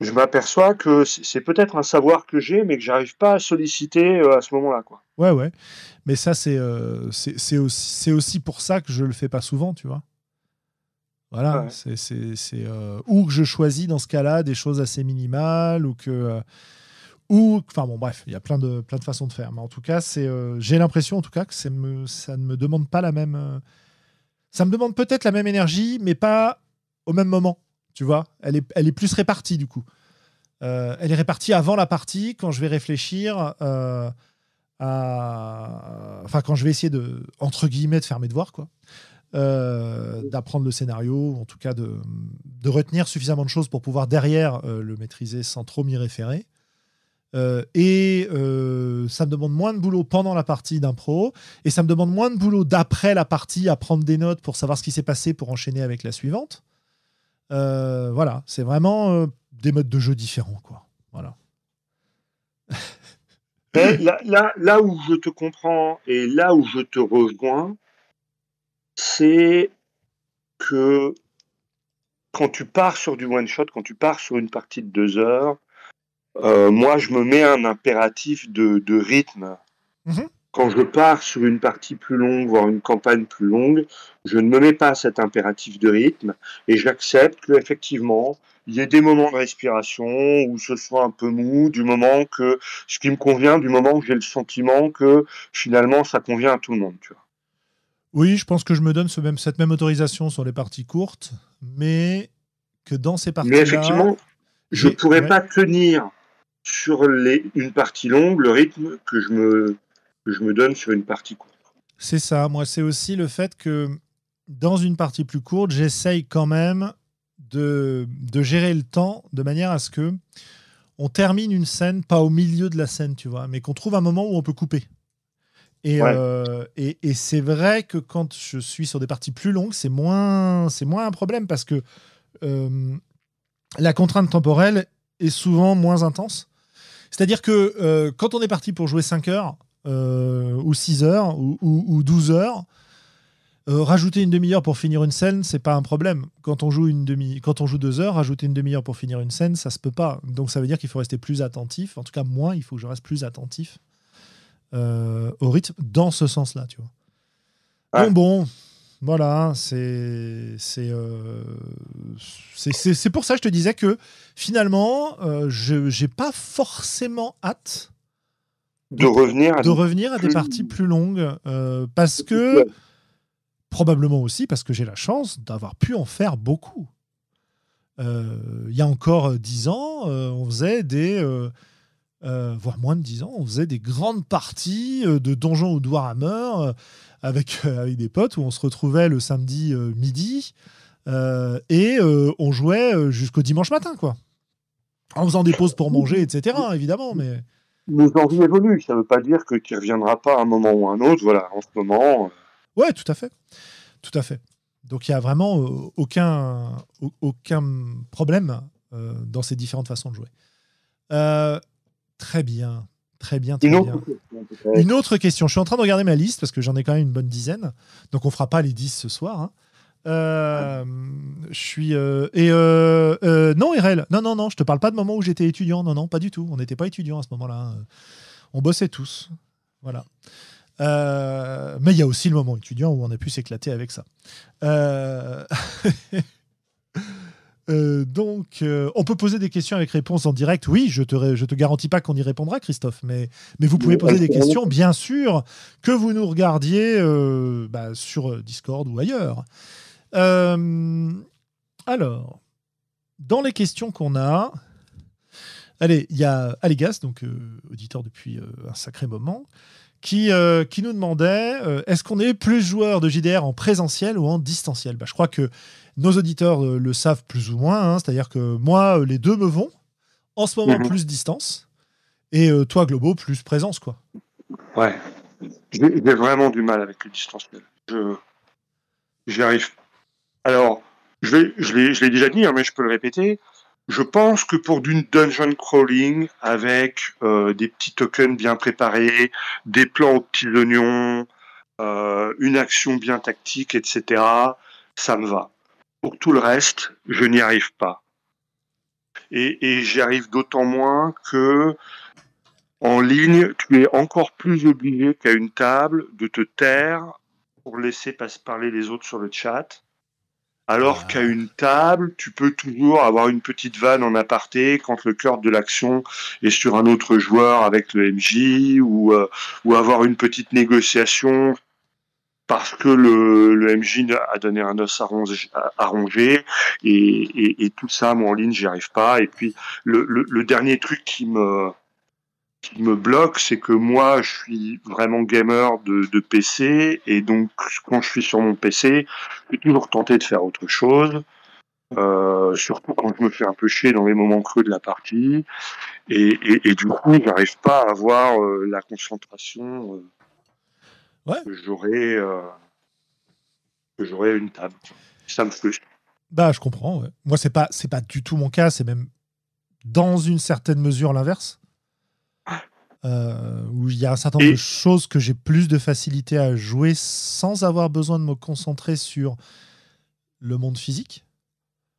je m'aperçois que c'est peut-être un savoir que j'ai, mais que j'arrive pas à solliciter euh, à ce moment-là. Quoi. Ouais, ouais. Mais ça, c'est euh, c'est aussi, aussi, pour ça que je le fais pas souvent, tu vois. Voilà, c'est euh, ou que je choisis dans ce cas-là des choses assez minimales ou que ou enfin bon bref, il y a plein de plein de façons de faire. Mais en tout cas, c'est j'ai l'impression en tout cas que me, ça ne me demande pas la même ça me demande peut-être la même énergie, mais pas au même moment. Tu vois, elle est, elle est plus répartie du coup. Euh, elle est répartie avant la partie quand je vais réfléchir euh, à. Enfin, quand je vais essayer de, entre guillemets, de faire mes devoirs, quoi. Euh, d'apprendre le scénario, en tout cas de, de, retenir suffisamment de choses pour pouvoir derrière le maîtriser sans trop m'y référer. et ça me demande moins de boulot pendant la partie d'impro, et ça me demande moins de boulot d'après la partie à prendre des notes pour savoir ce qui s'est passé pour enchaîner avec la suivante. Euh, voilà, c'est vraiment euh, des modes de jeu différents, quoi. Voilà. là, là, où je te comprends et là où je te rejoins, c'est que quand tu pars sur du one shot, quand tu pars sur une partie de deux heures, euh, moi je me mets un impératif de, rythme. Mhm quand je pars sur une partie plus longue, voire une campagne plus longue, je ne me mets pas cet impératif de rythme et j'accepte qu'effectivement, il y ait des moments de respiration où ce soit un peu mou, du moment que ce qui me convient, du moment que j'ai le sentiment que finalement ça convient à tout le monde. Tu vois. Oui, je pense que je me donne ce même, cette même autorisation sur les parties courtes, mais que dans ces parties-là. Mais effectivement, je ne pourrais pas tenir sur les, une partie longue le rythme que je me je me donne sur une partie courte. C'est ça, moi c'est aussi le fait que dans une partie plus courte, j'essaye quand même de, de, gérer le temps de manière à ce que on termine une scène pas au milieu de la scène, tu vois, mais qu'on trouve un moment où on peut couper. Et, euh, et, et c'est vrai que quand je suis sur des parties plus longues, c'est moins, c'est moins un problème parce que euh, la contrainte temporelle est souvent moins intense. C'est-à-dire que euh, quand on est parti pour jouer 5 heures, ou 6 heures ou, ou, 12 heures, Euh, rajouter une demi-heure pour finir une scène, c'est pas un problème. Quand on joue une demi, quand on joue deux heures, rajouter une demi-heure pour finir une scène, ça se peut pas. Donc ça veut dire qu'il faut rester plus attentif. En tout cas, moi, il faut que je reste plus attentif euh, au rythme dans ce sens-là, tu vois. Bon, bon, voilà, c'est c'est euh, c'est pour ça que je te disais que finalement, euh, je j'ai pas forcément hâte de, revenir à, de revenir à des parties plus longues parce que Probablement aussi parce que j'ai la chance d'avoir pu en faire beaucoup. Euh, il y a encore euh, dix ans, euh, on faisait des, voire moins de dix ans, on faisait des grandes parties de Donjons ou de Warhammer avec, avec des potes où on se retrouvait le samedi midi et on jouait jusqu'au dimanche matin, quoi. En faisant des pauses pour manger, etc., évidemment, mais... Nos envies évoluent, ça ne veut pas dire que tu ne reviendras pas à un moment ou à un autre. Voilà, en ce moment, Ouais, tout à fait. Tout à fait. Donc il n'y a vraiment euh, aucun, aucun problème euh, dans ces différentes façons de jouer. Euh, très bien. Très bien, très une bien. Autre une autre question. Je suis en train de regarder ma liste parce que j'en ai quand même une bonne dizaine. Donc on fera pas les 10 ce soir. Hein. Je suis. et non, RL, non, non, non, je te parle pas de moment où j'étais étudiant. Non, non, pas du tout. On n'était pas étudiant à ce moment-là. Hein. On bossait tous. Voilà. Euh, mais il y a aussi le moment étudiant où on a pu s'éclater avec ça. Euh, euh, donc, on peut poser des questions avec réponse en direct. Oui, je te, je te garantis pas qu'on y répondra, Christophe, mais, mais vous pouvez poser des questions, bien sûr, que vous nous regardiez bah, sur Discord ou ailleurs. Alors, dans les questions qu'on a, allez, il y a Aligas, donc auditeur depuis un sacré moment, qui, euh, qui nous demandait euh, est-ce qu'on est plus joueur de JDR en présentiel ou en distanciel? Bah, Je crois que nos auditeurs euh, le savent plus ou moins, hein, c'est-à-dire que moi, les deux me vont. En ce moment, mhm. plus distance. Et toi, Globo, plus présence, quoi. Ouais. J'ai vraiment du mal avec le distanciel. Je. J'y arrive. Alors, je l'ai déjà dit, hein, mais je peux le répéter. Je pense que pour d'une dungeon crawling avec euh, des petits tokens bien préparés, des plans aux petits oignons, euh, une action bien tactique, etc., ça me va. Pour tout le reste, je n'y arrive pas. Et, et j'y arrive d'autant moins que en ligne, tu es encore plus obligé qu'à une table de te taire pour laisser parler les autres sur le chat alors qu'à une table, tu peux toujours avoir une petite vanne en aparté quand le cœur de l'action est sur un autre joueur avec le MJ ou, euh, ou avoir une petite négociation parce que le, le MJ a donné un os à ronger, et, et, tout ça, moi en ligne, j'y arrive pas. Et puis le, le dernier truc qui me qui me bloque, c'est que moi, je suis vraiment gamer de, PC, et donc quand je suis sur mon PC, je suis toujours tenté de faire autre chose, euh, surtout quand je me fais un peu chier dans les moments creux de la partie, et, du coup, j'arrive pas à avoir euh, la concentration euh, que j'aurais j'aurais une table. Ça me frustre. Bah, je comprends. Moi, c'est pas c'est pas du tout mon cas. C'est même dans une certaine mesure l'inverse. Euh, où il y a un certain nombre de choses que j'ai plus de facilité à jouer sans avoir besoin de me concentrer sur le monde physique.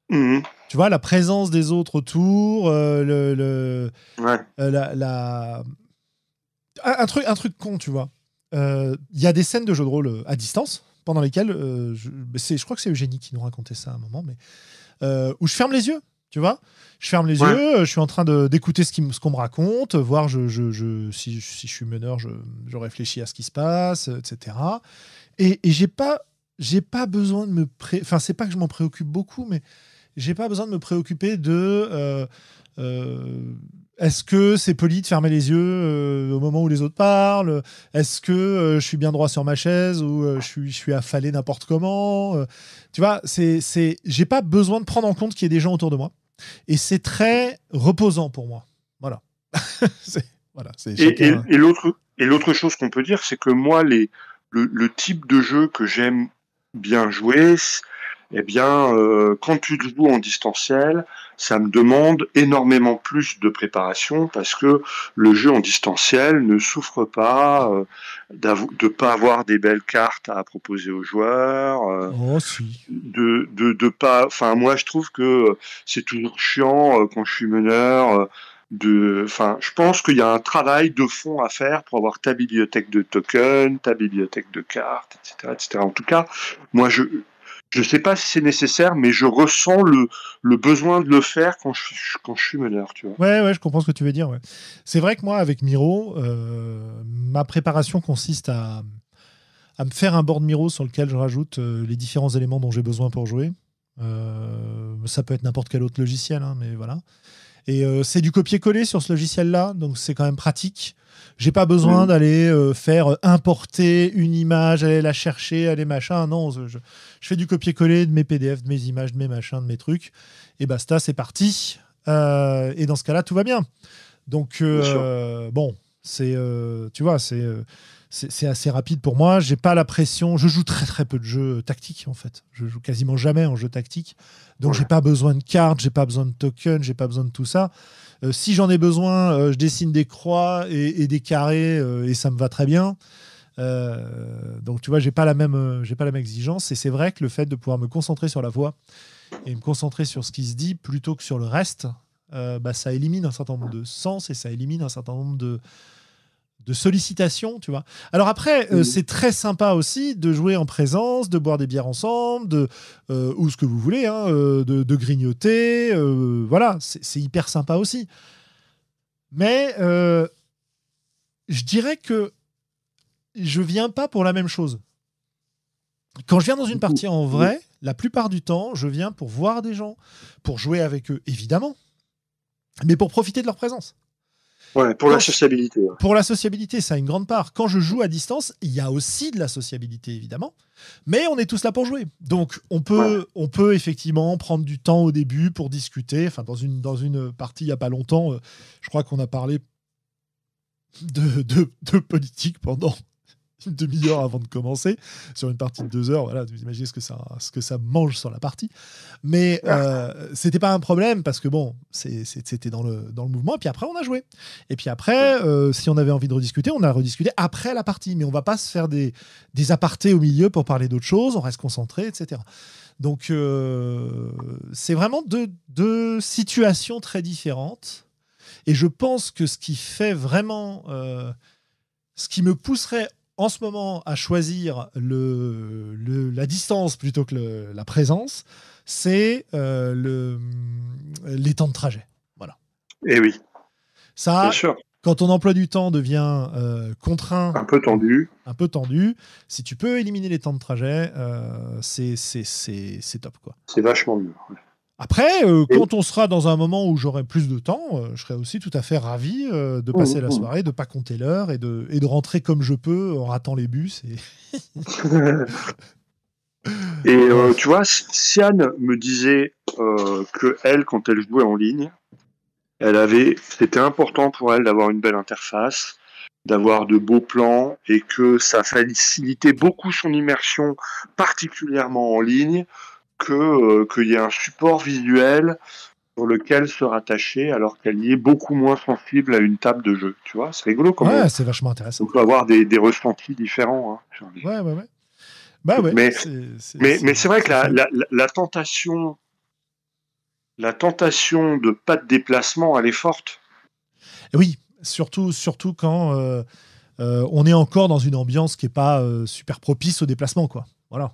Mhm. Tu vois, la présence des autres autour, euh, le, le euh, la, Un, truc, un truc con, tu vois. Il y a des scènes de jeux de rôle à distance pendant lesquelles, je, je crois que c'est Eugénie qui nous racontait ça à un moment, mais où je ferme les yeux, tu vois? Je ferme les yeux, je suis en train d'écouter ce qu'on me raconte, voir je, je, si, si, je suis meneur, je, réfléchis à ce qui se passe, etc. Et, et j'ai pas, j'ai pas besoin de me pré... enfin c'est pas que je m'en préoccupe beaucoup, mais j'ai pas besoin de me préoccuper de euh, euh, est-ce que c'est poli de fermer les yeux euh, au moment où les autres parlent? Est-ce que je suis bien droit sur ma chaise ou je suis je suis affalé n'importe comment? Tu vois, c'est c'est j'ai pas besoin de prendre en compte qu'il y ait des gens autour de moi. Et c'est très reposant pour moi. Voilà. voilà et, l'autre et l'autre chose qu'on peut dire, c'est que moi, les, le, type de jeu que j'aime bien jouer, eh bien, euh, quand tu joues en distanciel, ça me demande énormément plus de préparation parce que le jeu en distanciel ne souffre pas euh, de pas avoir des belles cartes à proposer aux joueurs, euh, oh, si. de, de, de pas. Enfin, moi, je trouve que c'est toujours chiant quand je suis meneur de, enfin, je pense qu'il y a un travail de fond à faire pour avoir ta bibliothèque de tokens, ta bibliothèque de cartes, etc., etc. En tout cas, moi, je, je sais pas si c'est nécessaire, mais je ressens le, besoin de le faire quand je, suis meneur, tu vois. Ouais, ouais, je comprends ce que tu veux dire. C'est vrai que moi, avec Miro, euh, ma préparation consiste à, me faire un board Miro sur lequel je rajoute euh, les différents éléments dont j'ai besoin pour jouer. Euh, ça peut être n'importe quel autre logiciel, hein, mais voilà. Et c'est du copier-coller sur ce logiciel-là, donc c'est quand même pratique. J'ai pas besoin mm. d'aller euh, faire importer une image, aller la chercher, aller machin. Non, je, fais du copier-coller de mes PDF, de mes images, de mes machins, de mes trucs. Et basta, c'est parti. Euh, et dans ce cas-là, tout va bien. Donc, bon, c'est, tu vois, c'est c'est assez rapide pour moi. J'ai pas la pression. Je joue très très peu de jeux tactiques en fait. Je joue quasiment jamais en jeu tactique. Donc j'ai pas besoin de cartes, j'ai pas besoin de tokens, j'ai pas besoin de tout ça. Euh, si j'en ai besoin, euh, je dessine des croix et, des carrés euh, et ça me va très bien. donc tu vois, j'ai pas la même, j'ai pas la même exigence. Et c'est vrai que le fait de pouvoir me concentrer sur la voix et me concentrer sur ce qui se dit plutôt que sur le reste, bah, ça élimine un certain nombre de sens et ça élimine un certain nombre de de sollicitation, tu vois. Alors après, euh, c'est très sympa aussi de jouer en présence, de boire des bières ensemble, de euh, ou ce que vous voulez, hein, euh, de, grignoter, voilà, c'est hyper sympa aussi. Mais je dirais que je viens pas pour la même chose. Quand je viens dans une partie en vrai, la plupart du temps, je viens pour voir des gens, pour jouer avec eux, évidemment, mais pour profiter de leur présence. Ouais, pour la sociabilité. Pour la sociabilité, ça a une grande part. Quand je joue à distance, il y a aussi de la sociabilité, évidemment. Mais on est tous là pour jouer. Donc, on peut, on peut effectivement prendre du temps au début pour discuter. Enfin, dans une, dans une partie il n'y a pas longtemps, euh, je crois qu'on a parlé de, de, de politique pendant une demi-heure avant de commencer sur une partie de deux heures. Voilà, vous imaginez ce que ça, ce que ça mange sur la partie. Mais euh, c'était pas un problème parce que bon, c'était dans le, dans le mouvement. Et puis après, on a joué. Et puis après, euh, si on avait envie de rediscuter, on a rediscuté après la partie. Mais on va pas se faire des, des apartés au milieu pour parler d'autre chose. On reste concentré, etc. Donc, euh, c'est vraiment deux, deux, situations très différentes. Et je pense que ce qui fait vraiment. Euh, ce qui me pousserait en ce moment à choisir le, la distance plutôt que la présence, c'est euh, le, les temps de trajet. Voilà. Et eh oui. Ça, quand ton emploi du temps devient euh, contraint, un peu tendu, un peu tendu, si tu peux éliminer les temps de trajet, euh, c'est top quoi. C'est vachement mieux. Après, euh, quand on sera dans un moment où j'aurai plus de temps, euh, je serai aussi tout à fait ravi euh, de passer la mmh, mmh. soirée, de pas compter l'heure et de, et de rentrer comme je peux en ratant les bus. Et, et tu vois, Siane me disait que elle, quand elle jouait en ligne, elle avait, c'était important pour elle d'avoir une belle interface, d'avoir de beaux plans et que ça facilitait beaucoup son immersion, particulièrement en ligne, que euh, qu'il y ait un support visuel sur lequel se rattacher alors qu'elle y est beaucoup moins sensible à une table de jeu. Tu vois, c'est rigolo comment. Ouais, c'est vachement intéressant. On peut avoir des, des ressentis différents. Hein, ouais, ouais, ouais. Bah ouais. Mais mais, c'est vrai que la, la, la, tentation, la tentation de pas de déplacement, elle est forte. Oui, surtout surtout quand euh, euh, on est encore dans une ambiance qui est pas super propice au déplacement, quoi. Voilà.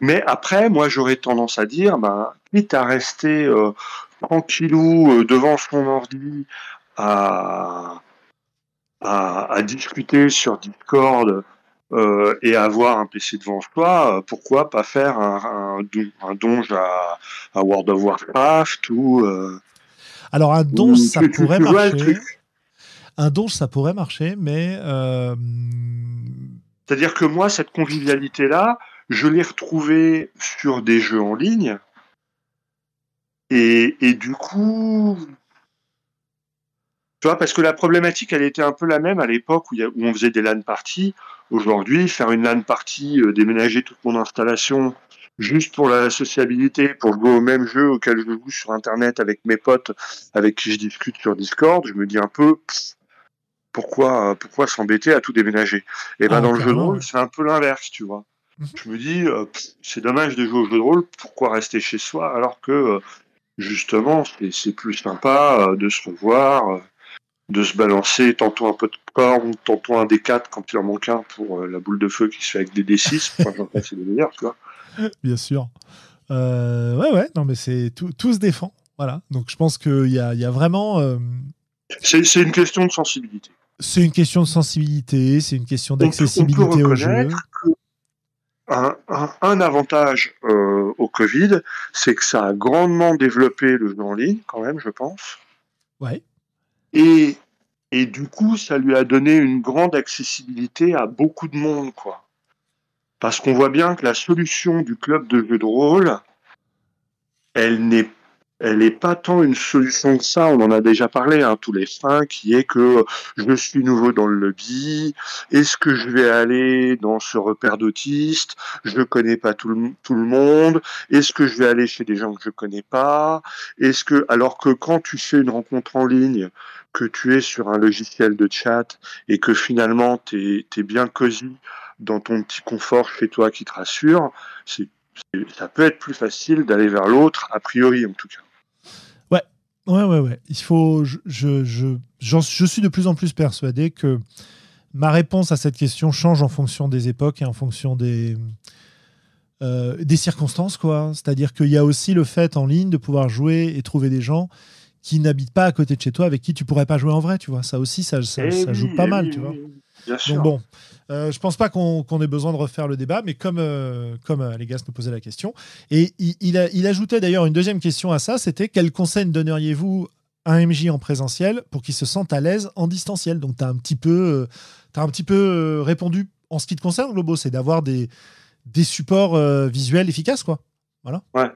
Mais après, moi, j'aurais tendance à dire, bah, quitte à rester euh, tranquillou euh, devant son ordi à, à, discuter sur Discord euh, et avoir un PC devant soi, pourquoi pas faire un, un, donge à, World of Warcraft ou. Alors, un donge, ça pourrait marcher. Un donge, ça pourrait marcher, mais. C'est-à-dire que moi, cette convivialité-là, je l'ai retrouvée sur des jeux en ligne. Et, du coup, tu vois, parce que la problématique, elle était un peu la même à l'époque où, on faisait des LAN parties. Aujourd'hui, faire une LAN party, euh, déménager toute mon installation juste pour la sociabilité, pour jouer au même jeu auquel je joue sur Internet avec mes potes, avec qui je discute sur Discord, je me dis un peu pourquoi pourquoi s'embêter à tout déménager? Et ben ah, dans le jeu de rôle, c'est un peu l'inverse, tu vois. Mhm. Je me dis c'est dommage de jouer au jeu de rôle, pourquoi rester chez soi alors que justement c'est plus sympa de se revoir de se balancer tantôt un peu de corps, tantôt un D4 quand il en manque un pour la boule de feu qui se fait avec des D6. Enfin, c'est le meilleur, tu vois. Bien sûr. Euh, ouais, ouais, non, mais c'est tout, tout, se défend. Voilà. Donc je pense qu'il y a, y a vraiment. Euh, c'est une question de sensibilité. C'est une question de sensibilité, c'est une question d'accessibilité au jeu. Un, un, avantage euh, au Covid, c'est que ça a grandement développé le jeu en ligne, quand même, je pense. Ouais. Et, et du coup, ça lui a donné une grande accessibilité à beaucoup de monde, quoi. Parce qu'on voit bien que la solution du club de jeu de rôle, elle n'est elle n'est pas tant une solution que ça, on en a déjà parlé hein, tous les fins, qui est que je suis nouveau dans le lobby, est-ce que je vais aller dans ce repère d'autistes, je ne connais pas tout le, monde, est-ce que je vais aller chez des gens que je ne connais pas, est-ce que, alors que quand tu fais une rencontre en ligne, que tu es sur un logiciel de chat et que finalement tu es, bien cosy dans ton petit confort chez toi qui te rassure, ça peut être plus facile d'aller vers l'autre, a priori en tout cas. Ouais, ouais, ouais. Il faut, je, je, je, je suis de plus en plus persuadé que ma réponse à cette question change en fonction des époques et en fonction des, euh, des circonstances, quoi. C'est-à-dire qu'il y a aussi le fait en ligne de pouvoir jouer et trouver des gens qui n'habitent pas à côté de chez toi, avec qui tu pourrais pas jouer en vrai, tu vois. Ça aussi, ça, ça, eh joue pas eh mal, tu vois. Bien sûr. Donc bon, euh, je pense pas qu'on ait besoin de refaire le débat, mais comme, euh, comme euh, les gars nous posaient la question, et il, il, ajoutait d'ailleurs une deuxième question à ça, c'était quel conseil donneriez-vous à un MJ en présentiel pour qu'il se sente à l'aise en distanciel? Donc tu as un petit peu, as un petit peu répondu en ce qui te concerne, Globo, c'est d'avoir des, des supports visuels efficaces, quoi. Voilà. Ouais.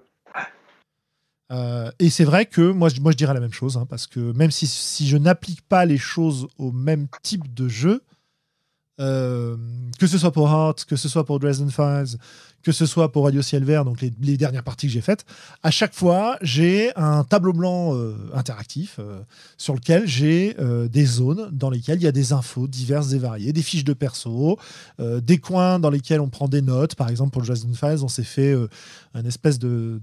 Euh, et c'est vrai que moi, moi, je dirais la même chose, hein, parce que même si, si je n'applique pas les choses au même type de jeu, euh, que ce soit pour Heart, que ce soit pour Dresden Files, que ce soit pour Radio Ciel Vert, donc les, dernières parties que j'ai faites, à chaque fois, j'ai un tableau blanc euh, interactif sur lequel j'ai des zones dans lesquelles il y a des infos diverses et variées, des fiches de perso, des coins dans lesquels on prend des notes. Par exemple, pour Dresden Files, on s'est fait un espèce de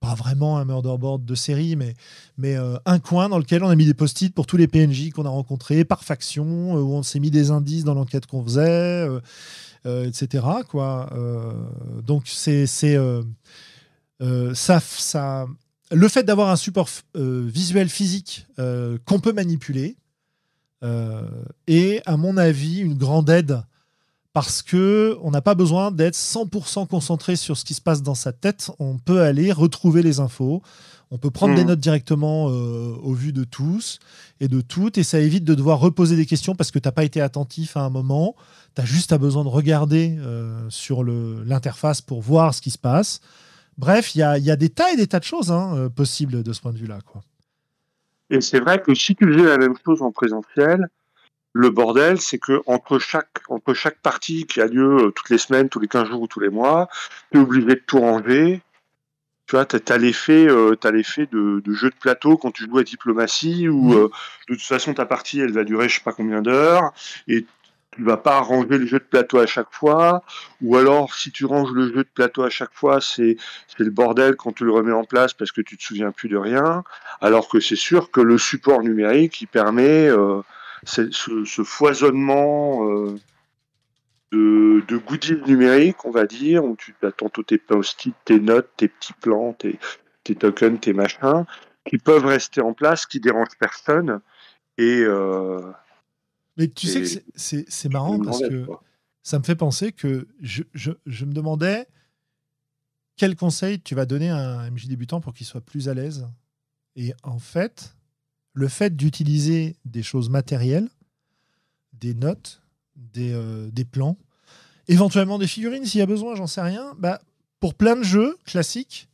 pas vraiment un murderboard de série, mais, mais euh, un coin dans lequel on a mis des post-it pour tous les PNJ qu'on a rencontrés par faction, euh, où on s'est mis des indices dans l'enquête qu'on faisait, euh, etc. Quoi. donc c'est ça, ça, le fait d'avoir un support visuel physique qu'on peut manipuler est, à mon avis, une grande aide parce que on n'a pas besoin d'être 100% concentré sur ce qui se passe dans sa tête. On peut aller retrouver les infos. On peut prendre des mmh. notes directement euh, au vu de tous et de toutes, et ça évite de devoir reposer des questions parce que tu n'as pas été attentif à un moment. Tu as juste besoin de regarder euh, sur l'interface pour voir ce qui se passe. Bref, il y a, des tas et des tas de choses hein, euh, possibles de ce point de vue-là. Et c'est vrai que si tu faisais la même chose en présentiel, le bordel, c'est que entre chaque, entre chaque partie qui a lieu euh, toutes les semaines, tous les 15 jours ou tous les mois, tu es obligé de tout ranger. Tu vois, tu as, l'effet euh, de, de, jeu de plateau quand tu joues à diplomatie où euh, de toute façon ta partie elle va durer je sais pas combien d'heures et tu vas pas ranger le jeu de plateau à chaque fois, ou alors si tu ranges le jeu de plateau à chaque fois, c'est le bordel quand tu le remets en place parce que tu te souviens plus de rien, alors que c'est sûr que le support numérique il permet ce, foisonnement euh, de, de, goodies numériques, on va dire, où tu as tantôt tes post-it, tes notes, tes petits plans, tes, tokens, tes machins, qui peuvent rester en place, qui dérangent personne. Et, euh, Mais tu sais que c'est marrant parce que ça me fait penser que je, je, me demandais quel conseil tu vas donner à un MJ débutant pour qu'il soit plus à l'aise. Et en fait, le fait d'utiliser des choses matérielles, des notes, des, euh, des, plans, éventuellement des figurines s'il y a besoin, j'en sais rien, bah, pour plein de jeux classiques,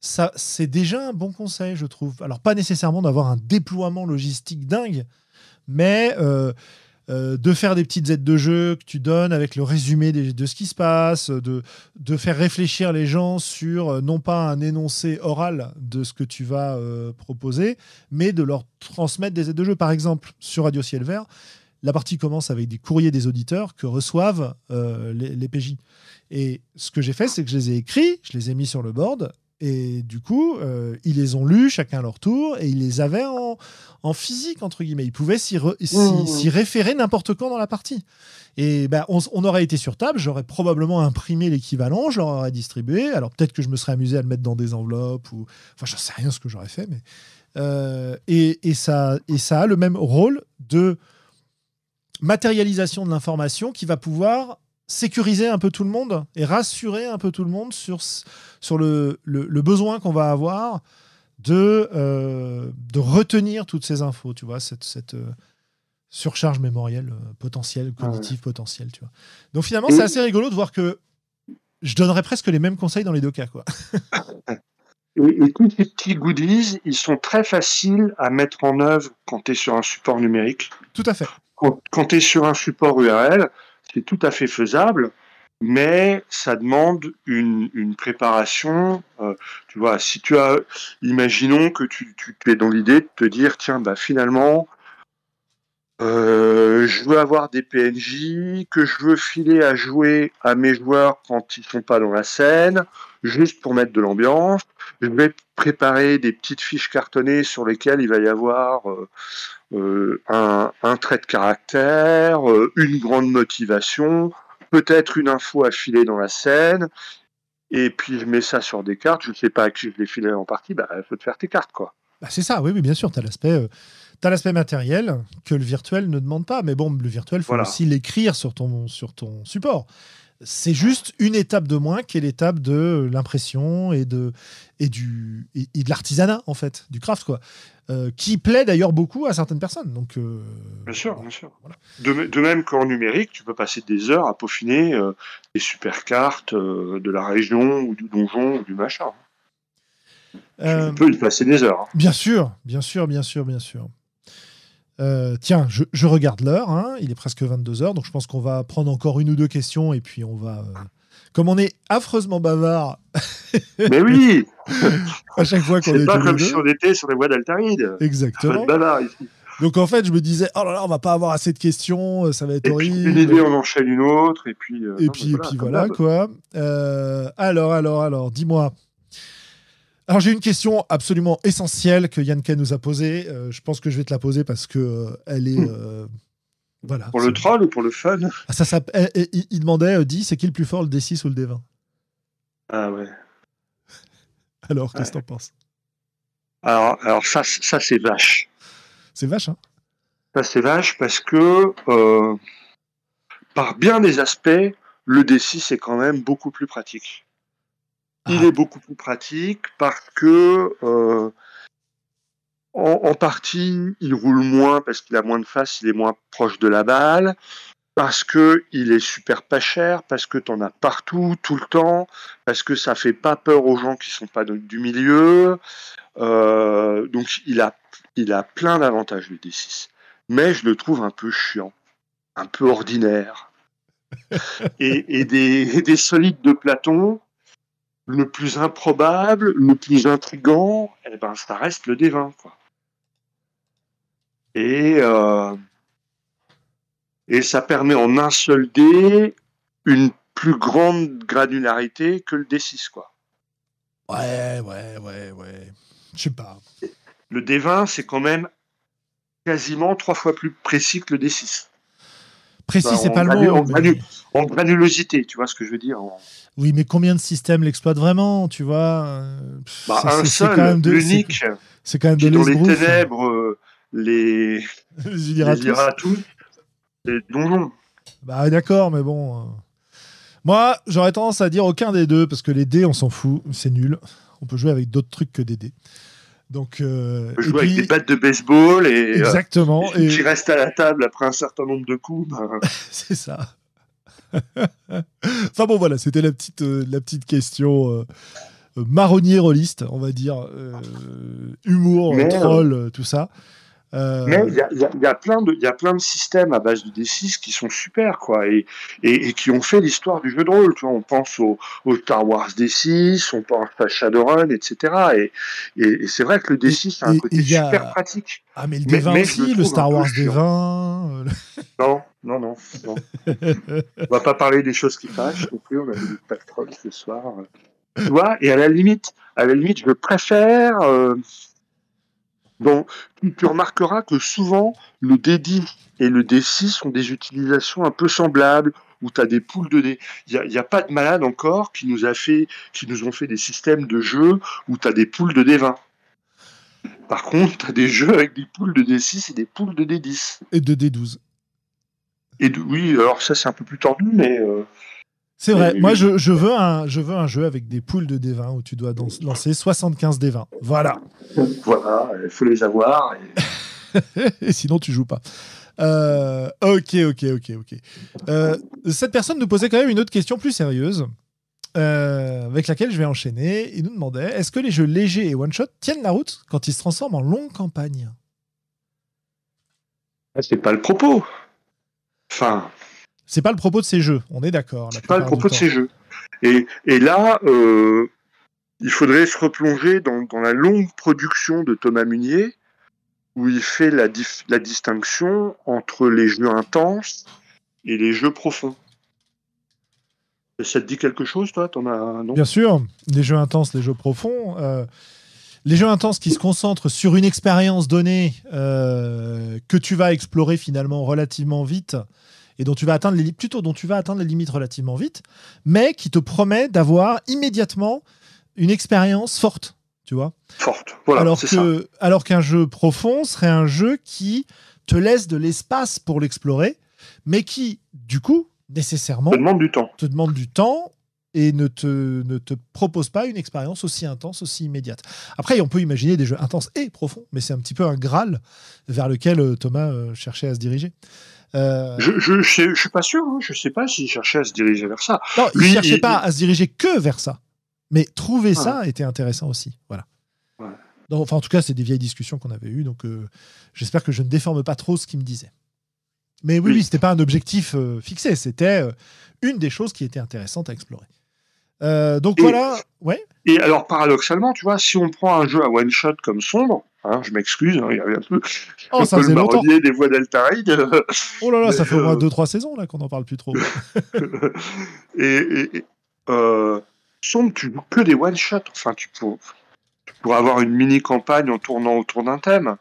ça c'est déjà un bon conseil, je trouve. Alors pas nécessairement d'avoir un déploiement logistique dingue, mais euh, euh, de faire des petites aides de jeu que tu donnes avec le résumé de ce qui se passe, de, de faire réfléchir les gens sur euh, non pas un énoncé oral de ce que tu vas euh, proposer, mais de leur transmettre des aides de jeu. Par exemple, sur Radio Ciel Vert, la partie commence avec des courriers des auditeurs que reçoivent les, les, PJ. Et ce que j'ai fait, c'est que je les ai écrits, je les ai mis sur le board, et du coup, euh, ils les ont lus chacun à leur tour et ils les avaient en, en physique, entre guillemets. Ils pouvaient s'y, mmh. référer n'importe quand dans la partie. Et ben, on, aurait été sur table, j'aurais probablement imprimé l'équivalent, je leur aurais distribué. Alors peut-être que je me serais amusé à le mettre dans des enveloppes ou. Enfin, j'en sais rien ce que j'aurais fait, mais. Euh, et, et, ça, et ça a le même rôle de matérialisation de l'information qui va pouvoir sécuriser un peu tout le monde et rassurer un peu tout le monde sur, sur le, le, besoin qu'on va avoir de, euh, de retenir toutes ces infos, tu vois, cette, cette euh, surcharge mémorielle euh, potentielle, cognitive potentielle, tu vois. Donc finalement, c'est assez rigolo de voir que je donnerais presque les mêmes conseils dans les deux cas, quoi. et, tous ces petits goodies, ils sont très faciles à mettre en œuvre quand tu es sur un support numérique. Tout à fait. Quand, quand tu es sur un support URL, c'est tout à fait faisable, mais ça demande une, préparation. Euh, tu vois, si tu as, imaginons que tu, es dans l'idée de te dire, tiens, bah finalement, euh, je veux avoir des PNJ que je veux filer à jouer à mes joueurs quand ils sont pas dans la scène, juste pour mettre de l'ambiance. Je vais préparer des petites fiches cartonnées sur lesquelles il va y avoir euh, euh, un, trait de caractère, euh, une grande motivation, peut-être une info à filer dans la scène, et puis je mets ça sur des cartes, je ne sais pas à qui je les filer en partie, bah, il faut te faire tes cartes. quoi. Bah c'est ça, oui, bien sûr, tu as l'aspect... Euh, l'aspect matériel que le virtuel ne demande pas, mais bon, le virtuel, il faut aussi l'écrire sur ton, sur ton support c'est juste une étape de moins qui est l'étape de l'impression et de, et du, et, de l'artisanat, en fait, du craft, quoi. Euh, qui plaît d'ailleurs beaucoup à certaines personnes. Donc, euh, bien sûr, bien sûr. De, même qu'en numérique, tu peux passer des heures à peaufiner euh, des super cartes de la région ou du donjon ou du machin. Tu peux y passer des heures. Hein. Bien sûr, bien sûr, bien sûr, bien sûr. Euh, tiens, je, regarde l'heure, hein. il est presque 22 heures, donc je pense qu'on va prendre encore une ou deux questions et puis on va. Euh, comme on est affreusement bavard. Mais oui À chaque fois qu'on est. C'est pas comme si on était sur les voies d'Altaride. Exactement. Bavard ici. Donc en fait, je me disais, oh là là, on va pas avoir assez de questions, euh, ça va être et horrible. Puis, une idée, on enchaîne une autre, et puis. et, puis, voilà, et puis voilà, quoi. alors, alors, alors, dis-moi. Alors j'ai une question absolument essentielle que Yann nous a posée. Euh, je pense que je vais te la poser parce que euh, elle est hmm. euh, voilà. Pour le troll ou pour le fun? Ah, ça, il, demandait, dit, c'est qui le plus fort, le D6 ou le D20 Ah ouais. Alors qu'est-ce que t'en penses? Alors, alors ça, ça c'est vache. C'est vache, hein Ça c'est vache parce que par bien des aspects, le D6 est quand même beaucoup plus pratique. Il ah. est beaucoup plus pratique parce que, euh, en, partie, il roule moins parce qu'il a moins de face, il est moins proche de la balle, parce que il est super pas cher, parce que tu en as partout, tout le temps, parce que ça fait pas peur aux gens qui sont pas du milieu. Euh, donc il a, il a plein d'avantages le D6, mais je le trouve un peu chiant, un peu ordinaire. et, et des, des solides de Platon, le plus improbable, le plus intrigant, eh ben, ça reste le D20. Quoi. Et, euh, et ça permet en un seul dé une plus grande granularité que le D6. Quoi. Ouais, ouais, ouais, ouais. Je sais pas. Le D20, c'est quand même quasiment trois fois plus précis que le D6. Précis, c'est pas le mot. En, granulosité, tu vois ce que je veux dire Oui, mais combien de systèmes l'exploitent vraiment, tu vois bah, Un seul, l'unique. C'est quand même de Dans les ténèbres, euh, les, les ira tous. Les donjons. Bah d'accord, mais bon. Euh. Moi, j'aurais tendance à dire aucun des deux, parce que les dés, on s'en fout, c'est nul. On peut jouer avec d'autres trucs que des dés. Donc, euh, on jouer avec des battes de baseball et euh, exactement. et qui reste à la table après un certain nombre de coups. Ben. c'est ça. enfin bon, voilà, c'était la petite, euh, la petite question marronnier rôliste, on va dire, humour, troll, tout ça. Euh, Mais il y a, y, a, plein de, y a plein de systèmes à base de D6 qui sont super, quoi, et, et, qui ont fait l'histoire du jeu de rôle. Tu vois, on pense au, au, Star Wars D6, on pense à Shadowrun, etc. Et, et, c'est vrai que le D6 a un côté super pratique. Ah, mais le D20 aussi, le Star Wars D20. Euh, non, non, non, non. on va pas parler des choses qui fâchent non plus. On a vu le ce soir. Tu vois, et à la limite, à la limite, je préfère. Euh, Bon, tu remarqueras que souvent, le D10 et le D6 sont des utilisations un peu semblables, où tu as des poules de dés. Il n'y a, pas de malade encore qui nous, a fait, qui nous ont fait des systèmes de jeu où tu as des poules de D20. Par contre, tu as des jeux avec des poules de D6 et des poules de D10. Et de D12. Et oui, alors ça c'est un peu plus tendu, mais euh, c'est vrai. Moi, je, veux un, je veux un jeu avec des poules de D20 où tu dois lancer 75 D20. Voilà. Voilà, il faut les avoir. Et, sinon, tu joues pas. Euh, ok, ok, ok, ok. Euh, cette personne nous posait quand même une autre question plus sérieuse, euh, avec laquelle je vais enchaîner. Il nous demandait est-ce que les jeux légers et one-shot tiennent la route quand ils se transforment en longue campagne ah, C'est pas le propos. Enfin, c'est pas le propos de ces jeux, on est d'accord. C'est pas le propos de ces jeux. Et, là, euh, il faudrait se replonger dans, la longue production de Thomas Munier, où il fait la, la distinction entre les jeux intenses et les jeux profonds. Ça te dit quelque chose, toi as, Bien sûr, les jeux intenses, les jeux profonds. Euh, les jeux intenses qui se concentrent sur une expérience donnée euh, que tu vas explorer finalement relativement vite et dont tu vas atteindre les plutôt dont tu vas atteindre les limites relativement vite, mais qui te promet d'avoir immédiatement une expérience forte, tu vois. Forte. Voilà. Alors que alors qu'un jeu profond serait un jeu qui te laisse de l'espace pour l'explorer, mais qui du coup nécessairement te demande du temps. Te demande du temps et ne te, ne te propose pas une expérience aussi intense, aussi immédiate. Après, on peut imaginer des jeux intenses et profonds, mais c'est un petit peu un Graal vers lequel euh, Thomas euh, cherchait à se diriger. Euh, je, je, je, suis pas sûr, hein. je sais pas s'il cherchait à se diriger vers ça. Non, il ne cherchait pas à se diriger que vers ça. Mais trouver ça était intéressant aussi. Voilà. enfin, en tout cas, c'est des vieilles discussions qu'on avait eues, donc euh, j'espère que je ne déforme pas trop ce qu'il me disait. Mais oui, oui, c'était pas un objectif euh, fixé, c'était une des choses qui était intéressante à explorer. donc voilà, ouais. Et alors paradoxalement, tu vois, si on prend un jeu à one shot comme Sombre, Hein, je m'excuse, hein, il y avait un peu, oh, ça faisait longtemps. des voix d'Altaride. oh là là, ça fait au moins 2-3 euh, saisons là qu'on n'en parle plus trop. et, et euh, Sombre, tu joues que des one-shots. Enfin, tu pourrais, tu avoir une mini-campagne en tournant autour d'un thème.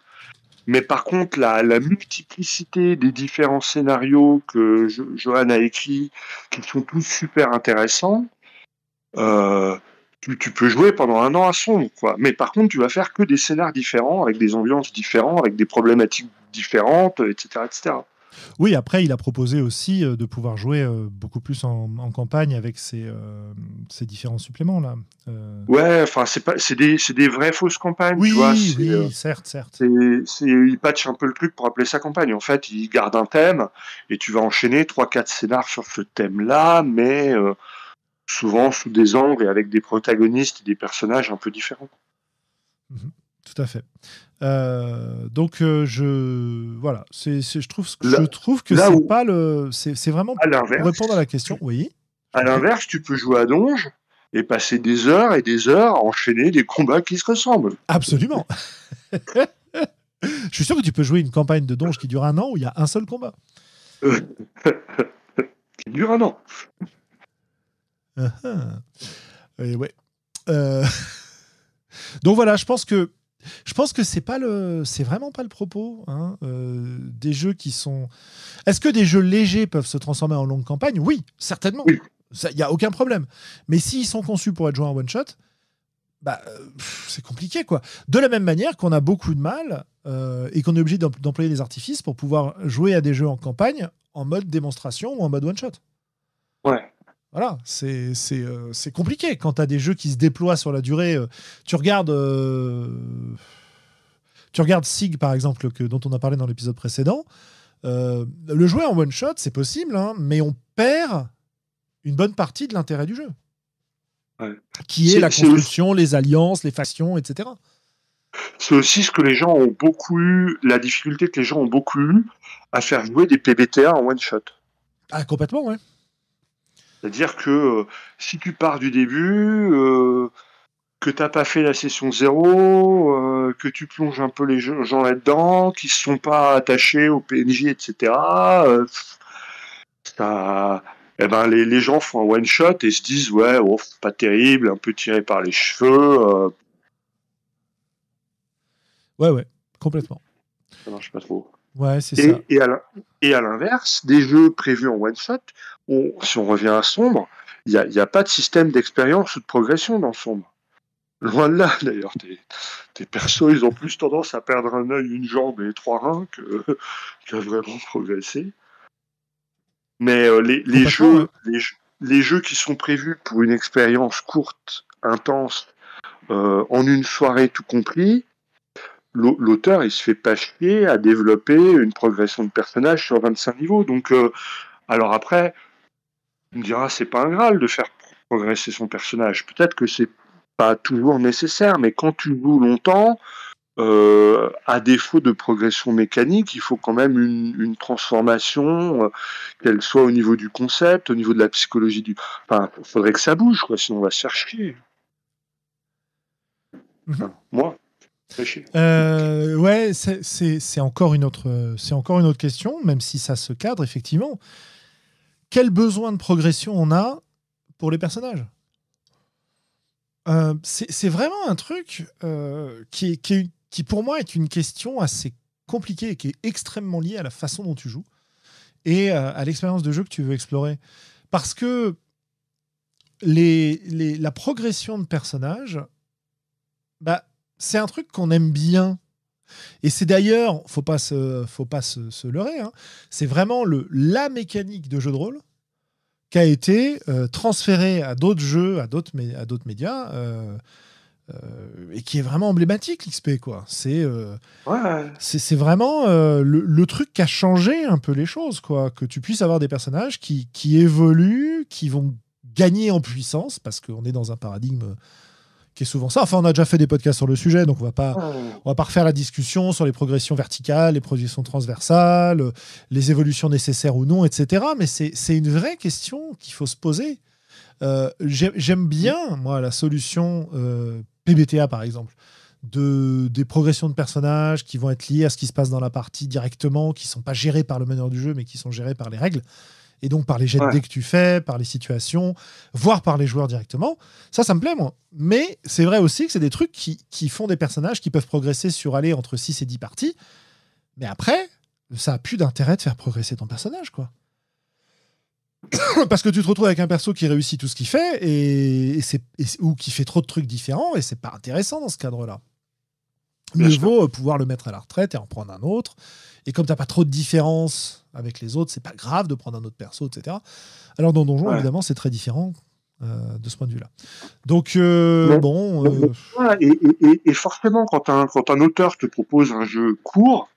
Mais par contre, la, la, multiplicité des différents scénarios que Johan a écrits, qui sont tous super intéressants, euh, tu, peux jouer pendant un an à son, quoi. Mais par contre, tu vas faire que des scénars différents, avec des ambiances différentes, avec des problématiques différentes, etc., etc. Oui, après, il a proposé aussi euh, de pouvoir jouer euh, beaucoup plus en, campagne avec ces, euh, ces différents suppléments là. Ouais, enfin, c'est pas, c'est des, des, vraies fausses campagnes. Oui, tu vois, oui, certes, certes. C'est, il patch un peu le truc pour appeler ça campagne. En fait, il garde un thème et tu vas enchaîner trois, quatre scénars sur ce thème-là, mais souvent sous des angles et avec des protagonistes et des personnages un peu différents. Mhm. tout à fait. Euh, donc euh, je voilà, c'est, je trouve je trouve que c'est pas le c'est, vraiment pour répondre à la question. Oui. À l'inverse, tu peux jouer à Donge et passer des heures et des heures à enchaîner des combats qui se ressemblent. Absolument. je suis sûr que tu peux jouer une campagne de Donge qui dure un an où il y a un seul combat. qui dure un an. Et ouais. Euh, donc voilà, je pense que je pense que c'est pas le, c'est vraiment pas le propos hein, euh, des jeux qui sont. Est-ce que des jeux légers peuvent se transformer en longue campagne? Oui, certainement. Il n'y a aucun problème. Mais s'ils sont conçus pour être joués en one shot, bah, c'est compliqué quoi. De la même manière qu'on a beaucoup de mal euh, et qu'on est obligé d'employer des artifices pour pouvoir jouer à des jeux en campagne en mode démonstration ou en mode one shot. Voilà, c'est euh, compliqué quand tu as des jeux qui se déploient sur la durée. Euh, tu regardes. Euh, tu regardes Sig, par exemple, que, dont on a parlé dans l'épisode précédent. le jouer en one shot, c'est possible, hein, mais on perd une bonne partie de l'intérêt du jeu. Qui est, la construction, les alliances, les factions, etc. c'est aussi ce que les gens ont beaucoup eu, la difficulté que les gens ont beaucoup eu à faire jouer des PBTA en one shot. Ah, complètement, ouais. C'est-à-dire que euh, si tu pars du début, euh, que tu n'as pas fait la session zéro, euh, que tu plonges un peu les gens là-dedans, qui ne sont pas attachés au PNJ, etc., ça, eh ben, les, gens font un one shot et se disent ouais, oh, pas terrible, un peu tiré par les cheveux. Ouais, ouais, complètement. Ça marche pas trop. Ouais, c'est ça. Et à l'inverse, des jeux prévus en one shot, si on revient à Sombre, il n'y a, pas de système d'expérience ou de progression dans Sombre. Loin de là, d'ailleurs. Tes, persos, ils ont plus tendance à perdre un œil, une jambe et trois reins que, qu'à vraiment progresser. Mais euh, les, jeux, les, jeux qui sont prévus pour une expérience courte, intense, euh, en une soirée tout compris, l'auteur il se fait pas chier à développer une progression de personnage sur 25 niveaux. Donc, euh, alors après, on me dira c'est pas un graal de faire progresser son personnage. Peut-être que c'est pas toujours nécessaire, mais quand tu joues longtemps, euh, à défaut de progression mécanique, il faut quand même une, transformation, euh, qu'elle soit au niveau du concept, au niveau de la psychologie du. Enfin, il faudrait que ça bouge, quoi, sinon on va se faire chier. Mhm. moi. Euh, ouais, c'est encore une autre, c'est encore une autre question, même si ça se cadre effectivement. Quel besoin de progression on a pour les personnages euh, C'est vraiment un truc euh, qui, qui, pour moi, est une question assez compliquée et qui est extrêmement liée à la façon dont tu joues et euh, à l'expérience de jeu que tu veux explorer. Parce que les, la progression de personnages, bah, c'est un truc qu'on aime bien. Et c'est d'ailleurs, faut pas se, faut pas se, leurrer, hein, c'est vraiment le, la mécanique de jeu de rôle qui a été euh, transférée à d'autres jeux, à d'autres, à d'autres médias, euh, euh, et qui est vraiment emblématique, l'XP. Quoi. C'est, c'est, vraiment le, truc qui a changé un peu les choses, quoi. que tu puisses avoir des personnages qui, qui évoluent, qui vont gagner en puissance, parce qu'on est dans un paradigme qui est souvent ça. Enfin, on a déjà fait des podcasts sur le sujet, donc on va pas, on va pas refaire la discussion sur les progressions verticales, les progressions transversales, les évolutions nécessaires ou non, etc. Mais c'est une vraie question qu'il faut se poser. Euh, j'aime bien, moi, la solution euh, PBTA, par exemple, de, des progressions de personnages qui vont être liées à ce qui se passe dans la partie directement, qui sont pas gérées par le meneur du jeu, mais qui sont gérées par les règles et donc par les jets de dés que tu fais, par les situations, voire par les joueurs directement. Ça, ça me plaît, moi. Mais c'est vrai aussi que c'est des trucs qui, qui, font des personnages qui peuvent progresser sur aller entre 6 et 10 parties. Mais après, ça a plus d'intérêt de faire progresser ton personnage, quoi. Parce que tu te retrouves avec un perso qui réussit tout ce qu'il fait et, ou qui fait trop de trucs différents et c'est pas intéressant dans ce cadre-là. Mieux vaut pouvoir le mettre à la retraite et en prendre un autre et comme tu n'as pas trop de différence avec les autres, c'est pas grave de prendre un autre perso, etc. Alors dans Donjon, évidemment, c'est très différent euh, de ce point de vue-là. Donc, euh, bon. Euh, et, forcément, quand un, quand un auteur te propose un jeu court,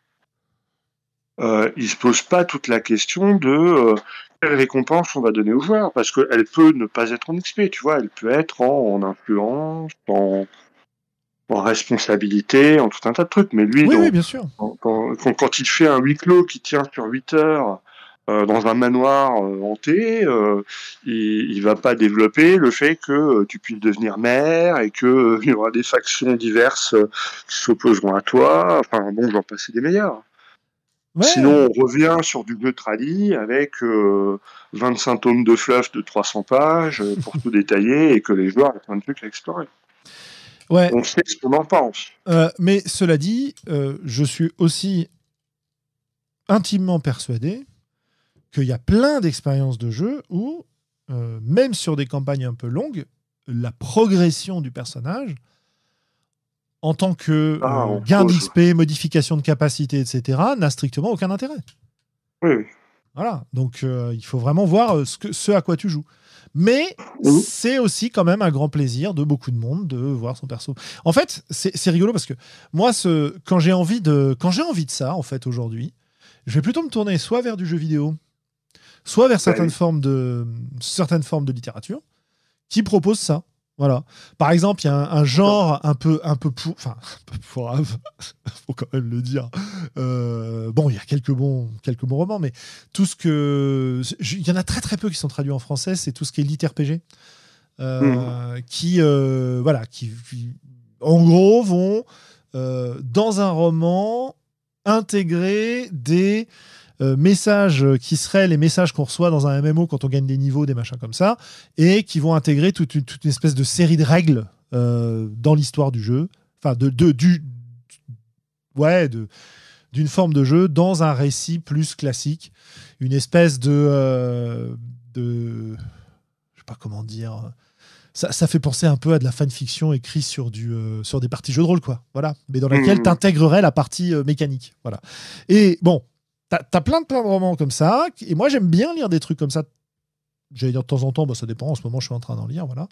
il se pose pas toute la question de quelle récompense on va donner aux joueurs, parce qu'elle peut ne pas être en XP, tu vois, elle peut être en, en influence, en, en responsabilité, en tout un tas de trucs. Mais lui, bien sûr. Quand, il fait un huis clos qui tient sur 8 heures euh, dans un manoir euh, hanté, euh, il, ne va pas développer le fait que tu puisses devenir maire et qu'il y aura des factions diverses qui s'opposeront à toi. Enfin bon, j'en passer des meilleurs. Sinon, on revient sur du neutrali avec 25 tomes de fluff de 300 pages pour tout détailler et que les joueurs aient plein de trucs à explorer. On sait ce qu'on en pense. Euh, mais cela dit, euh, je suis aussi intimement persuadé qu'il y a plein d'expériences de jeu où, euh, même sur des campagnes un peu longues, la progression du personnage, en tant que ah, gain d'XP, modification de capacité, etc., n'a strictement aucun intérêt. Oui. Voilà, donc il faut vraiment voir ce, que, ce à quoi tu joues. Mais c'est aussi quand même un grand plaisir de beaucoup de monde de voir son perso. En fait, c'est rigolo parce que moi, ce, quand j'ai envie de, quand j'ai envie de ça, en fait, aujourd'hui, je vais plutôt me tourner soit vers du jeu vidéo, soit vers certaines formes de certaines formes de littérature qui proposent ça. Voilà. Par exemple, il y a un, genre un peu, un peu pour, enfin, un peu pourrave, faut quand même le dire. Euh, bon, il y a quelques bons, quelques bons romans, mais tout ce que, il y en a très très peu qui sont traduits en français. C'est tout ce qui est lit RPG, euh, mmh. qui, euh, voilà, qui, en gros, vont dans un roman intégrer des euh, messages qui seraient les messages qu'on reçoit dans un MMO quand on gagne des niveaux, des machins comme ça, et qui vont intégrer toute une, espèce de série de règles euh, dans l'histoire du jeu, enfin de, de du ouais de d'une forme de jeu dans un récit plus classique, une espèce de euh, de je sais pas comment dire. Ça, ça, fait penser un peu à de la fanfiction écrite sur, du, sur des parties jeux de rôle, quoi. Voilà. Mais dans laquelle mmh. tu intégrerais la partie mécanique. Voilà. Et bon, T'as plein de, de romans comme ça. Et moi, j'aime bien lire des trucs comme ça. J'allais dire de temps en temps, bah, ça dépend. En ce moment, je suis en train d'en lire. Voilà.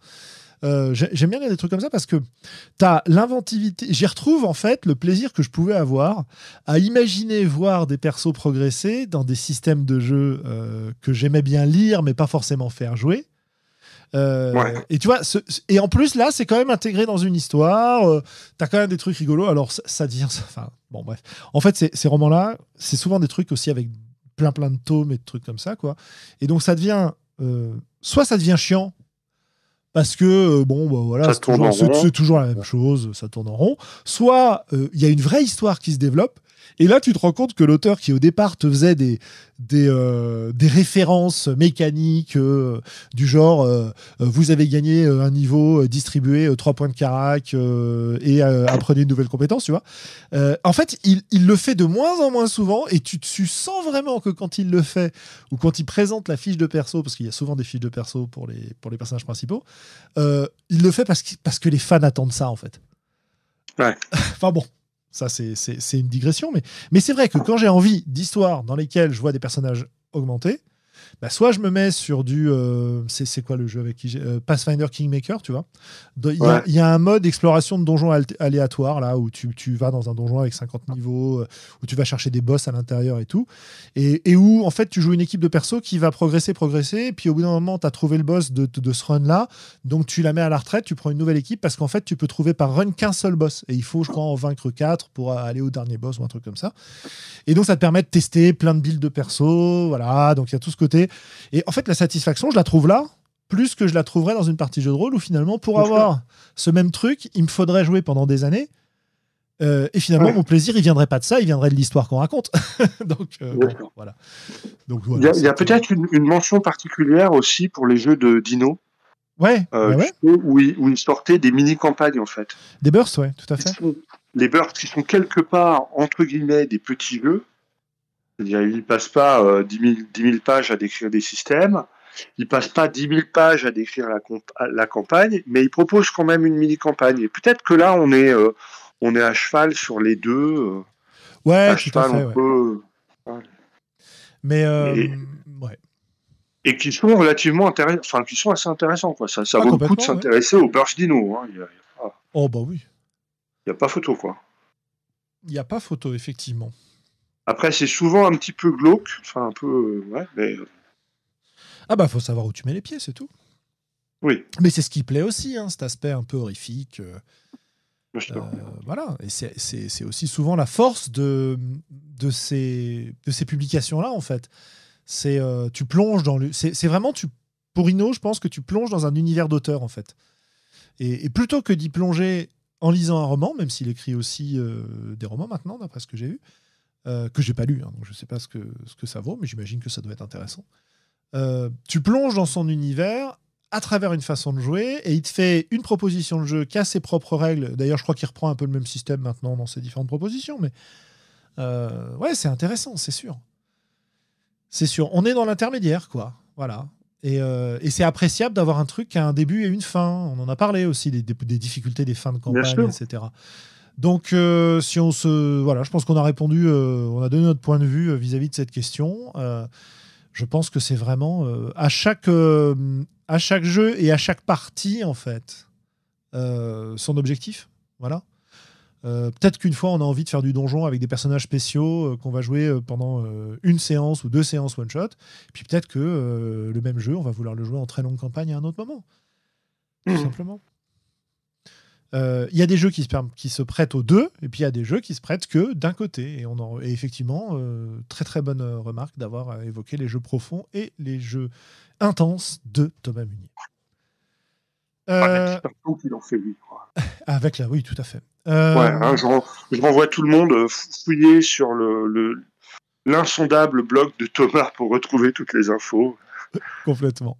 Euh, j'aime bien lire des trucs comme ça parce que tu as l'inventivité. J'y retrouve en fait le plaisir que je pouvais avoir à imaginer voir des persos progresser dans des systèmes de jeu euh, que j'aimais bien lire mais pas forcément faire jouer. Euh, et tu vois, et en plus là, c'est quand même intégré dans une histoire. Euh, T'as quand même des trucs rigolos. Alors ça, ça dit, enfin bon bref. En fait, ces romans-là, c'est souvent des trucs aussi avec plein plein de tomes et de trucs comme ça quoi. Et donc ça devient, euh, soit ça devient chiant parce que bon bah, voilà c'est toujours, toujours, la même chose ça tourne en rond soit il y a une vraie histoire qui se développe et là, tu te rends compte que l'auteur qui au départ te faisait des, des, euh, des références mécaniques euh, du genre euh, vous avez gagné un niveau, distribué trois points de carac et apprenez une nouvelle compétence, tu vois. en fait, il, il, le fait de moins en moins souvent et tu, tu sens vraiment que quand il le fait ou quand il présente la fiche de perso, parce qu'il y a souvent des fiches de perso pour les, pour les personnages principaux, il le fait parce que, parce que les fans attendent ça en fait. Ouais. enfin bon, ça, c'est une digression, mais, c'est vrai que quand j'ai envie d'histoires dans lesquelles je vois des personnages augmentés, bah, soit je me mets sur du. Euh, c'est quoi le jeu avec qui euh, Pathfinder Kingmaker, tu vois. Il y, a un mode exploration de donjons aléatoire, là, où tu, tu, vas dans un donjon avec 50 niveaux, euh, où tu vas chercher des boss à l'intérieur et tout. Et, et, où, en fait, tu joues une équipe de perso qui va progresser, progresser. Et puis, au bout d'un moment, tu as trouvé le boss de, de, ce run-là. Donc, tu la mets à la retraite, tu prends une nouvelle équipe parce qu'en fait, tu peux trouver par run qu'un seul boss. Et il faut, je crois, en vaincre 4 pour aller au dernier boss ou un truc comme ça. Et donc, ça te permet de tester plein de builds de perso. Voilà. Donc, il y a tout ce côté et en fait, la satisfaction, je la trouve là, plus que je la trouverais dans une partie jeu de rôle où finalement, pour avoir ce même truc, il me faudrait jouer pendant des années. Euh, et finalement, mon plaisir, il viendrait pas de ça, il viendrait de l'histoire qu'on raconte. Donc, euh, voilà. Donc, il y a, peut-être une, mention particulière aussi pour les jeux de Dino. Ouais, euh, Où, ils, sortaient des mini-campagnes, en fait. Des bursts, ouais, tout à fait. les bursts qui sont quelque part, entre guillemets, des petits jeux, c'est-à-dire, il ne passe pas 10, 000, pages à décrire des systèmes, il ne passe pas 10 000 pages à décrire la, campagne, mais il propose quand même une mini-campagne. Et peut-être que là, on est, euh, on est à cheval sur les deux. Euh, ouais, tout à fait. Mais, euh, et, ouais. Et qui sont relativement intéressants, enfin, qui sont assez intéressants. Quoi. Ça, ça ah, vaut le coup de s'intéresser au Burst Dino. Hein. oh, bah oui. Il n'y a pas photo, quoi. Il n'y a pas photo, effectivement. Après, c'est souvent un petit peu glauque, enfin un peu, euh, ouais, mais. Euh. Ah bah, faut savoir où tu mets les pieds, c'est tout. Oui. Mais c'est ce qui plaît aussi, hein, cet aspect un peu horrifique. Euh, voilà, et c'est aussi souvent la force de, de ces, de ces publications-là, en fait. C'est tu plonges dans le. C'est vraiment, tu, pour Inno, je pense que tu plonges dans un univers d'auteur, en fait. Et, et, plutôt que d'y plonger en lisant un roman, même s'il écrit aussi des romans maintenant, d'après ce que j'ai vu, euh, que j'ai pas lu, hein, donc je sais pas ce que, ce que ça vaut, mais j'imagine que ça doit être intéressant. Euh, tu plonges dans son univers à travers une façon de jouer et il te fait une proposition de jeu qui a ses propres règles. D'ailleurs, je crois qu'il reprend un peu le même système maintenant dans ses différentes propositions, mais euh, ouais, c'est intéressant, c'est sûr. C'est sûr. On est dans l'intermédiaire, quoi. Voilà. Et, et c'est appréciable d'avoir un truc qui a un début et une fin. On en a parlé aussi des, des difficultés des fins de campagne, etc. Donc, euh, si on se, voilà, je pense qu'on a répondu, euh, on a donné notre point de vue euh, vis-à-vis de cette question. je pense que c'est vraiment à chaque à chaque jeu et à chaque partie en fait son objectif. Voilà. Peut-être qu'une fois on a envie de faire du donjon avec des personnages spéciaux qu'on va jouer pendant une séance ou deux séances one shot. Puis peut-être que le même jeu, on va vouloir le jouer en très longue campagne à un autre moment. Tout mmh. simplement. Il y a des jeux qui se, qui se prêtent aux deux, et puis il y a des jeux qui se prêtent que d'un côté. Et, on en, et effectivement, très très bonne remarque d'avoir évoqué les jeux profonds et les jeux intenses de Thomas Munier. Euh... qu'il en fait lui. Avec la, oui, tout à fait. Euh... Ouais, hein, je, renvoie tout le monde fouiller sur le l'insondable blog de Thomas pour retrouver toutes les infos. Complètement.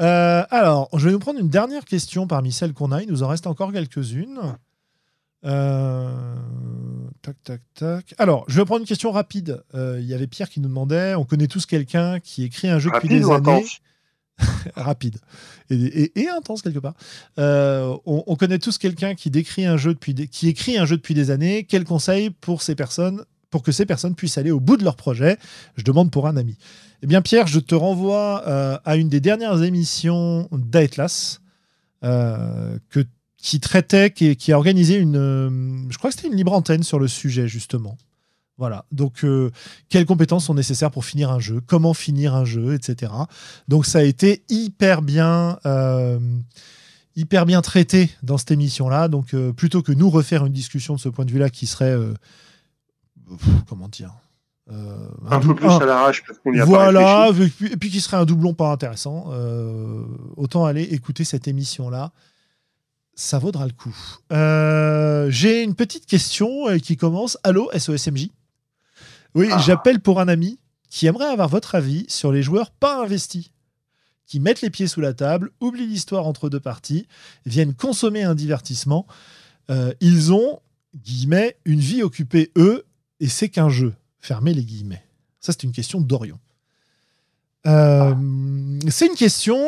Euh, alors, je vais nous prendre une dernière question parmi celles qu'on a. Il nous en reste encore quelques-unes. Euh, tac, tac, tac. Alors, je vais prendre une question rapide. Euh, il y avait Pierre qui nous demandait on connaît tous quelqu'un qui écrit un jeu depuis des années. rapide et, intense quelque part. On, connaît tous quelqu'un qui décrit un jeu depuis qui écrit un jeu depuis des années. Quel conseil pour ces personnes pour que ces personnes puissent aller au bout de leur projet Je demande pour un ami. Eh bien, Pierre, je te renvoie euh, à une des dernières émissions d'Atlas euh, qui traitait, qui, qui, a organisé une. Euh, je crois que c'était une libre antenne sur le sujet, justement. Voilà. Donc, quelles compétences sont nécessaires pour finir un jeu? Comment finir un jeu? Etc. Donc, ça a été hyper bien. hyper bien traité dans cette émission-là. Donc, plutôt que nous refaire une discussion de ce point de vue-là qui serait comment dire euh, un, peu plus à l'arrache parce qu'on y a voilà, et puis, qui serait un doublon pas intéressant. Euh, autant aller écouter cette émission-là. Ça vaudra le coup. Euh, j'ai une petite question qui commence. Allô, SOSMJ Oui, ah. j'appelle pour un ami qui aimerait avoir votre avis sur les joueurs pas investis, qui mettent les pieds sous la table, oublient l'histoire entre deux parties, viennent consommer un divertissement. ils ont, guillemets, une vie occupée, eux, et c'est qu'un jeu. Fermez les guillemets. Ça, c'est une question d'Orion. Euh, c'est une question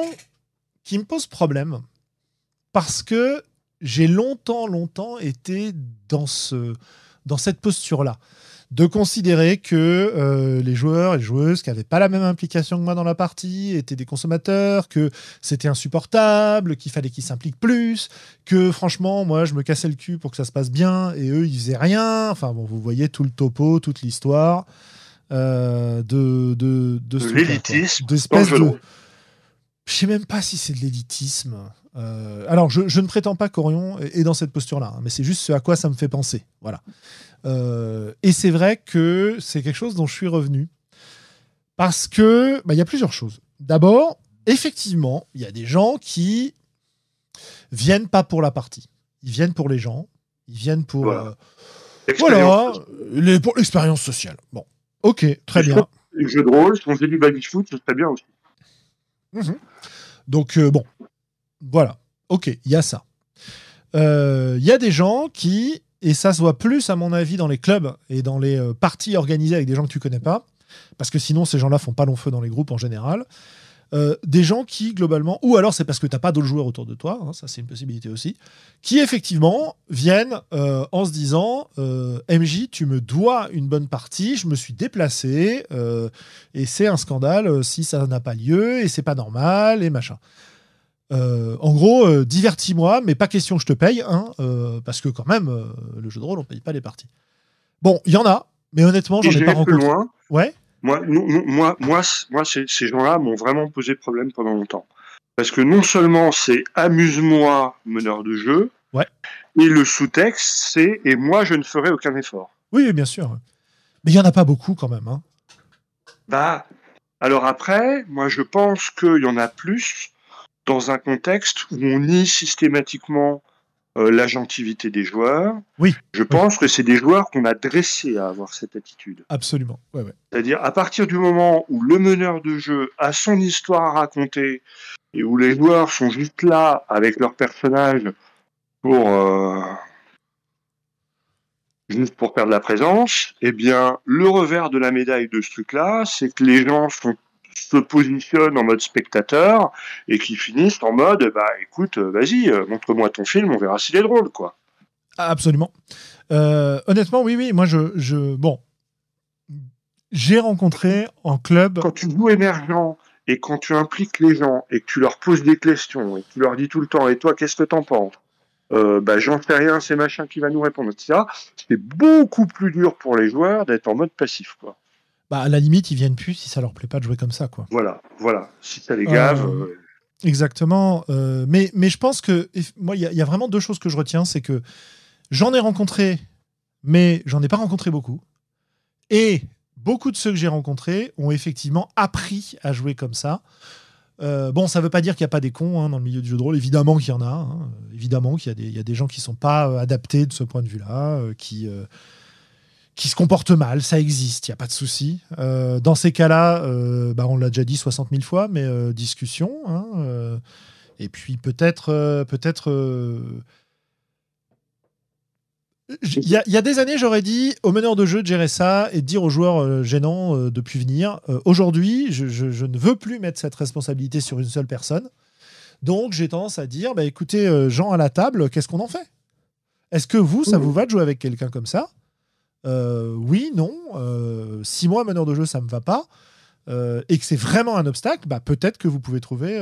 qui me pose problème parce que j'ai longtemps, longtemps été dans, ce, dans cette posture-là de considérer que euh, les joueurs et les joueuses qui n'avaient pas la même implication que moi dans la partie étaient des consommateurs, que c'était insupportable, qu'il fallait qu'ils s'impliquent plus, que franchement, moi, je me cassais le cul pour que ça se passe bien et eux, ils faisaient rien. Enfin, bon, vous voyez tout le topo, toute l'histoire euh, de, de, de, de l'élitisme. D'espèce de. Je sais même pas si c'est de l'élitisme. Euh, alors, je, je, ne prétends pas qu'Orion est dans cette posture-là, hein, mais c'est juste ce à quoi ça me fait penser. Voilà. Euh, et c'est vrai que c'est quelque chose dont je suis revenu. Parce que bah, il y a plusieurs choses. D'abord, effectivement, il y a des gens qui viennent pas pour la partie. Ils viennent pour les gens. Ils viennent pour. Voilà. Euh, les, pour l'expérience sociale. Bon. Ok, très bien. Les jeux de rôle, si on faisait du baby-foot, ce serait bien aussi. Mhm. Donc, bon. Voilà. Ok, il y a ça. Il y a des gens qui et ça se voit plus, à mon avis, dans les clubs et dans les euh, parties organisées avec des gens que tu connais pas. Parce que sinon, ces gens-là font pas long feu dans les groupes en général. Euh, des gens qui, globalement, ou alors c'est parce que tu n'as pas d'autres joueurs autour de toi, hein, ça c'est une possibilité aussi, qui effectivement viennent euh, en se disant MJ, tu me dois une bonne partie, je me suis déplacé, et c'est un scandale si ça n'a pas lieu, et c'est pas normal, et machin. Euh, en gros, euh, divertis-moi, mais pas question que je te paye, hein, euh, parce que quand même, le jeu de rôle, on paye pas les parties. Bon, il y en a, mais honnêtement, j'en ai pas rencontré. Loin, ouais. Moi, moi, moi, moi ces, gens-là m'ont vraiment posé problème pendant longtemps. Parce que non seulement c'est amuse-moi, meneur de jeu, ouais. et le sous-texte, c'est et moi, je ne ferai aucun effort. Oui, bien sûr. Mais il y en a pas beaucoup quand même. Hein. Bah, alors après, moi, je pense qu'il y en a plus dans un contexte où on nie systématiquement euh, l'agentivité des joueurs. Oui. Je pense que c'est des joueurs qu'on a dressés à avoir cette attitude. Absolument. C'est-à-dire à partir du moment où le meneur de jeu a son histoire à raconter et où les joueurs sont juste là avec leur personnage pour euh, juste pour perdre la présence, eh bien le revers de la médaille de ce truc-là, c'est que les gens sont se positionnent en mode spectateur et qui finissent en mode bah écoute, euh, vas-y, euh, montre-moi ton film, on verra s'il est drôle, quoi. Absolument. Euh, honnêtement, oui, oui, moi je, je bon, j'ai rencontré en club. Quand tu joues émergent et quand tu impliques les gens et que tu leur poses des questions et que tu leur dis tout le temps et toi qu'est-ce que t'en penses? Bah, j'en sais rien, c'est machin qui va nous répondre, etc. C'est beaucoup plus dur pour les joueurs d'être en mode passif, quoi. Bah, à la limite, ils viennent plus si ça leur plaît pas de jouer comme ça. Quoi. Voilà, voilà. Si ça les gave. Euh, euh, Exactement. Euh, mais, mais je pense que moi, il y, a vraiment deux choses que je retiens. C'est que j'en ai rencontré, mais j'en ai pas rencontré beaucoup. Et beaucoup de ceux que j'ai rencontrés ont effectivement appris à jouer comme ça. Euh, bon, ça ne veut pas dire qu'il n'y a pas des cons hein, dans le milieu du jeu de rôle. Évidemment qu'il y en a. Hein. Évidemment qu'il y, y, a des gens qui ne sont pas adaptés de ce point de vue-là, qui, qui se comportent mal. Ça existe, il n'y a pas de souci. dans ces cas-là, bah, on l'a déjà dit 60 000 fois, mais discussion. Hein, et puis peut-être peut-être il y, a des années, j'aurais dit au meneur de jeu de gérer ça et de dire aux joueurs euh, gênants euh, de plus venir. Euh, aujourd'hui, je, ne veux plus mettre cette responsabilité sur une seule personne. Donc, j'ai tendance à dire bah, écoutez, Jean à la table, qu'est-ce qu'on en fait? Est-ce que vous, ça vous va de jouer avec quelqu'un comme ça? Oui, non. si moi, meneur de jeu, ça me va pas. et que c'est vraiment un obstacle, bah, peut-être que vous pouvez trouver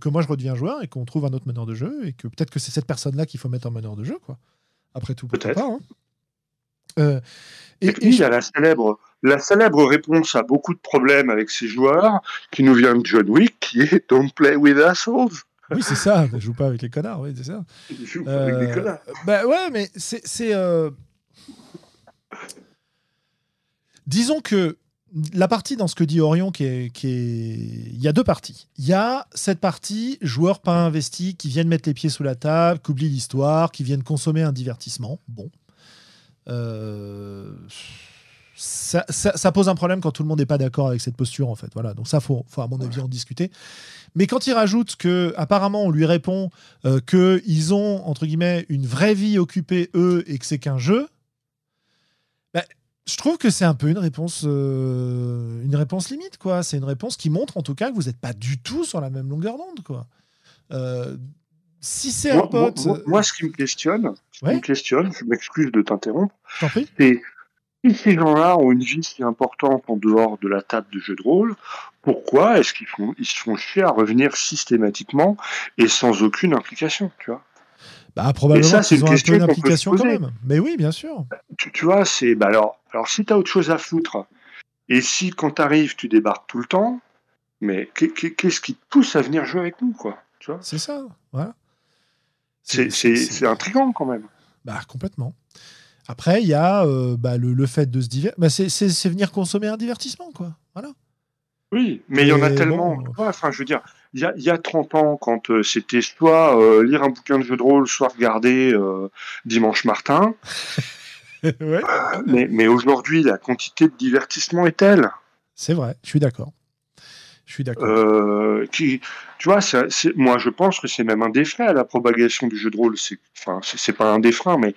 que moi je redeviens joueur et qu'on trouve un autre meneur de jeu et que peut-être que c'est cette personne-là qu'il faut mettre en meneur de jeu. Quoi. Après tout, peut-être. Hein. Euh, et, puis, il y a la célèbre, la célèbre réponse à beaucoup de problèmes avec ces joueurs qui nous vient de John Wick, qui est Don't play with assholes. Oui, c'est ça, ne joue pas avec les connards, oui, c'est ça. joue pas avec les euh, connards. Bah ouais, mais c'est. Disons que la partie dans ce que dit Orion, qui est, qui est... il y a deux parties. Il y a cette partie joueurs pas investis qui viennent mettre les pieds sous la table, qui oublient l'histoire, qui viennent consommer un divertissement. Bon. Euh, ça, pose un problème quand tout le monde n'est pas d'accord avec cette posture, en fait. Voilà. Donc ça, faut, faut à mon avis en discuter. Mais quand il rajoute que, apparemment, on lui répond euh, qu'ils ont entre guillemets une vraie vie occupée eux et que c'est qu'un jeu, je trouve que c'est un peu une réponse, euh, une réponse limite, quoi. C'est une réponse qui montre, en tout cas, que vous n'êtes pas du tout sur la même longueur d'onde, quoi. Euh, si c'est un pote. Moi, ce qui me questionne, ce qui me questionne, je m'excuse de t'interrompre, c'est si ces gens-là ont une vie si importante en dehors de la table de jeu de rôle, pourquoi est-ce qu'ils font, ils se font chier à revenir systématiquement et sans aucune implication, tu vois? Bah, probablement qu'ils ont un peu d'implication quand même. Mais oui, bien sûr. Tu, vois, c'est. Bah alors, alors, si tu as autre chose à foutre, et si quand tu arrives, tu débarques tout le temps, mais qu'est-ce qui te pousse à venir jouer avec nous, quoi C'est ça, voilà. C'est intriguant quand même. Bah, complètement. Après, il y a euh, bah, le, fait de se divertir. Bah, c'est venir consommer un divertissement, quoi. Voilà. Oui, mais il y en a tellement. enfin, je veux dire, il y a, y a 30 ans, quand euh, c'était soit euh, lire un bouquin de jeu de rôle, soit regarder euh, Dimanche Martin. ouais. Mais, mais aujourd'hui, la quantité de divertissement est telle. C'est vrai, je suis d'accord. Je suis d'accord. Euh, qui, tu vois, moi je pense que c'est même un des freins à la propagation du jeu de rôle. Enfin, c'est pas un des freins, mais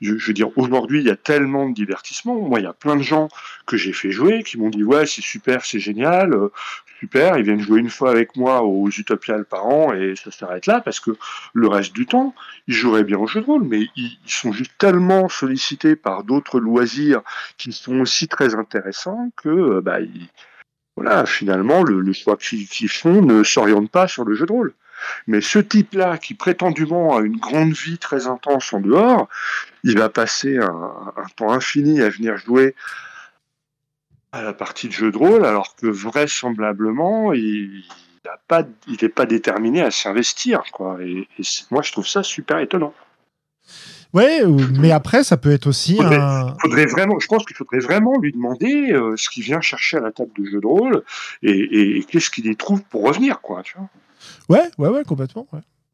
je, veux dire, aujourd'hui il y a tellement de divertissement. Moi, il y a plein de gens que j'ai fait jouer qui m'ont dit ouais, c'est super, c'est génial, euh, super. Ils viennent jouer une fois avec moi aux Utopiales par an et ça s'arrête là parce que le reste du temps, ils joueraient bien au jeu de rôle, mais ils, ils sont juste tellement sollicités par d'autres loisirs qui sont aussi très intéressants que euh, bah, ils voilà, finalement, le, choix qu'ils font ne s'oriente pas sur le jeu de rôle. Mais ce type-là, qui prétendument a une grande vie très intense en dehors, il va passer un, temps infini à venir jouer à la partie de jeu de rôle, alors que vraisemblablement, il n'est pas, déterminé à s'investir. et moi, je trouve ça super étonnant. Ouais, mais après, ça peut être aussi un. Faudrait vraiment, je pense qu'il faudrait vraiment lui demander euh, ce qu'il vient chercher à la table de jeu de rôle et, qu'est-ce qu'il y trouve pour revenir, quoi, tu vois. Ouais, ouais, ouais, complètement.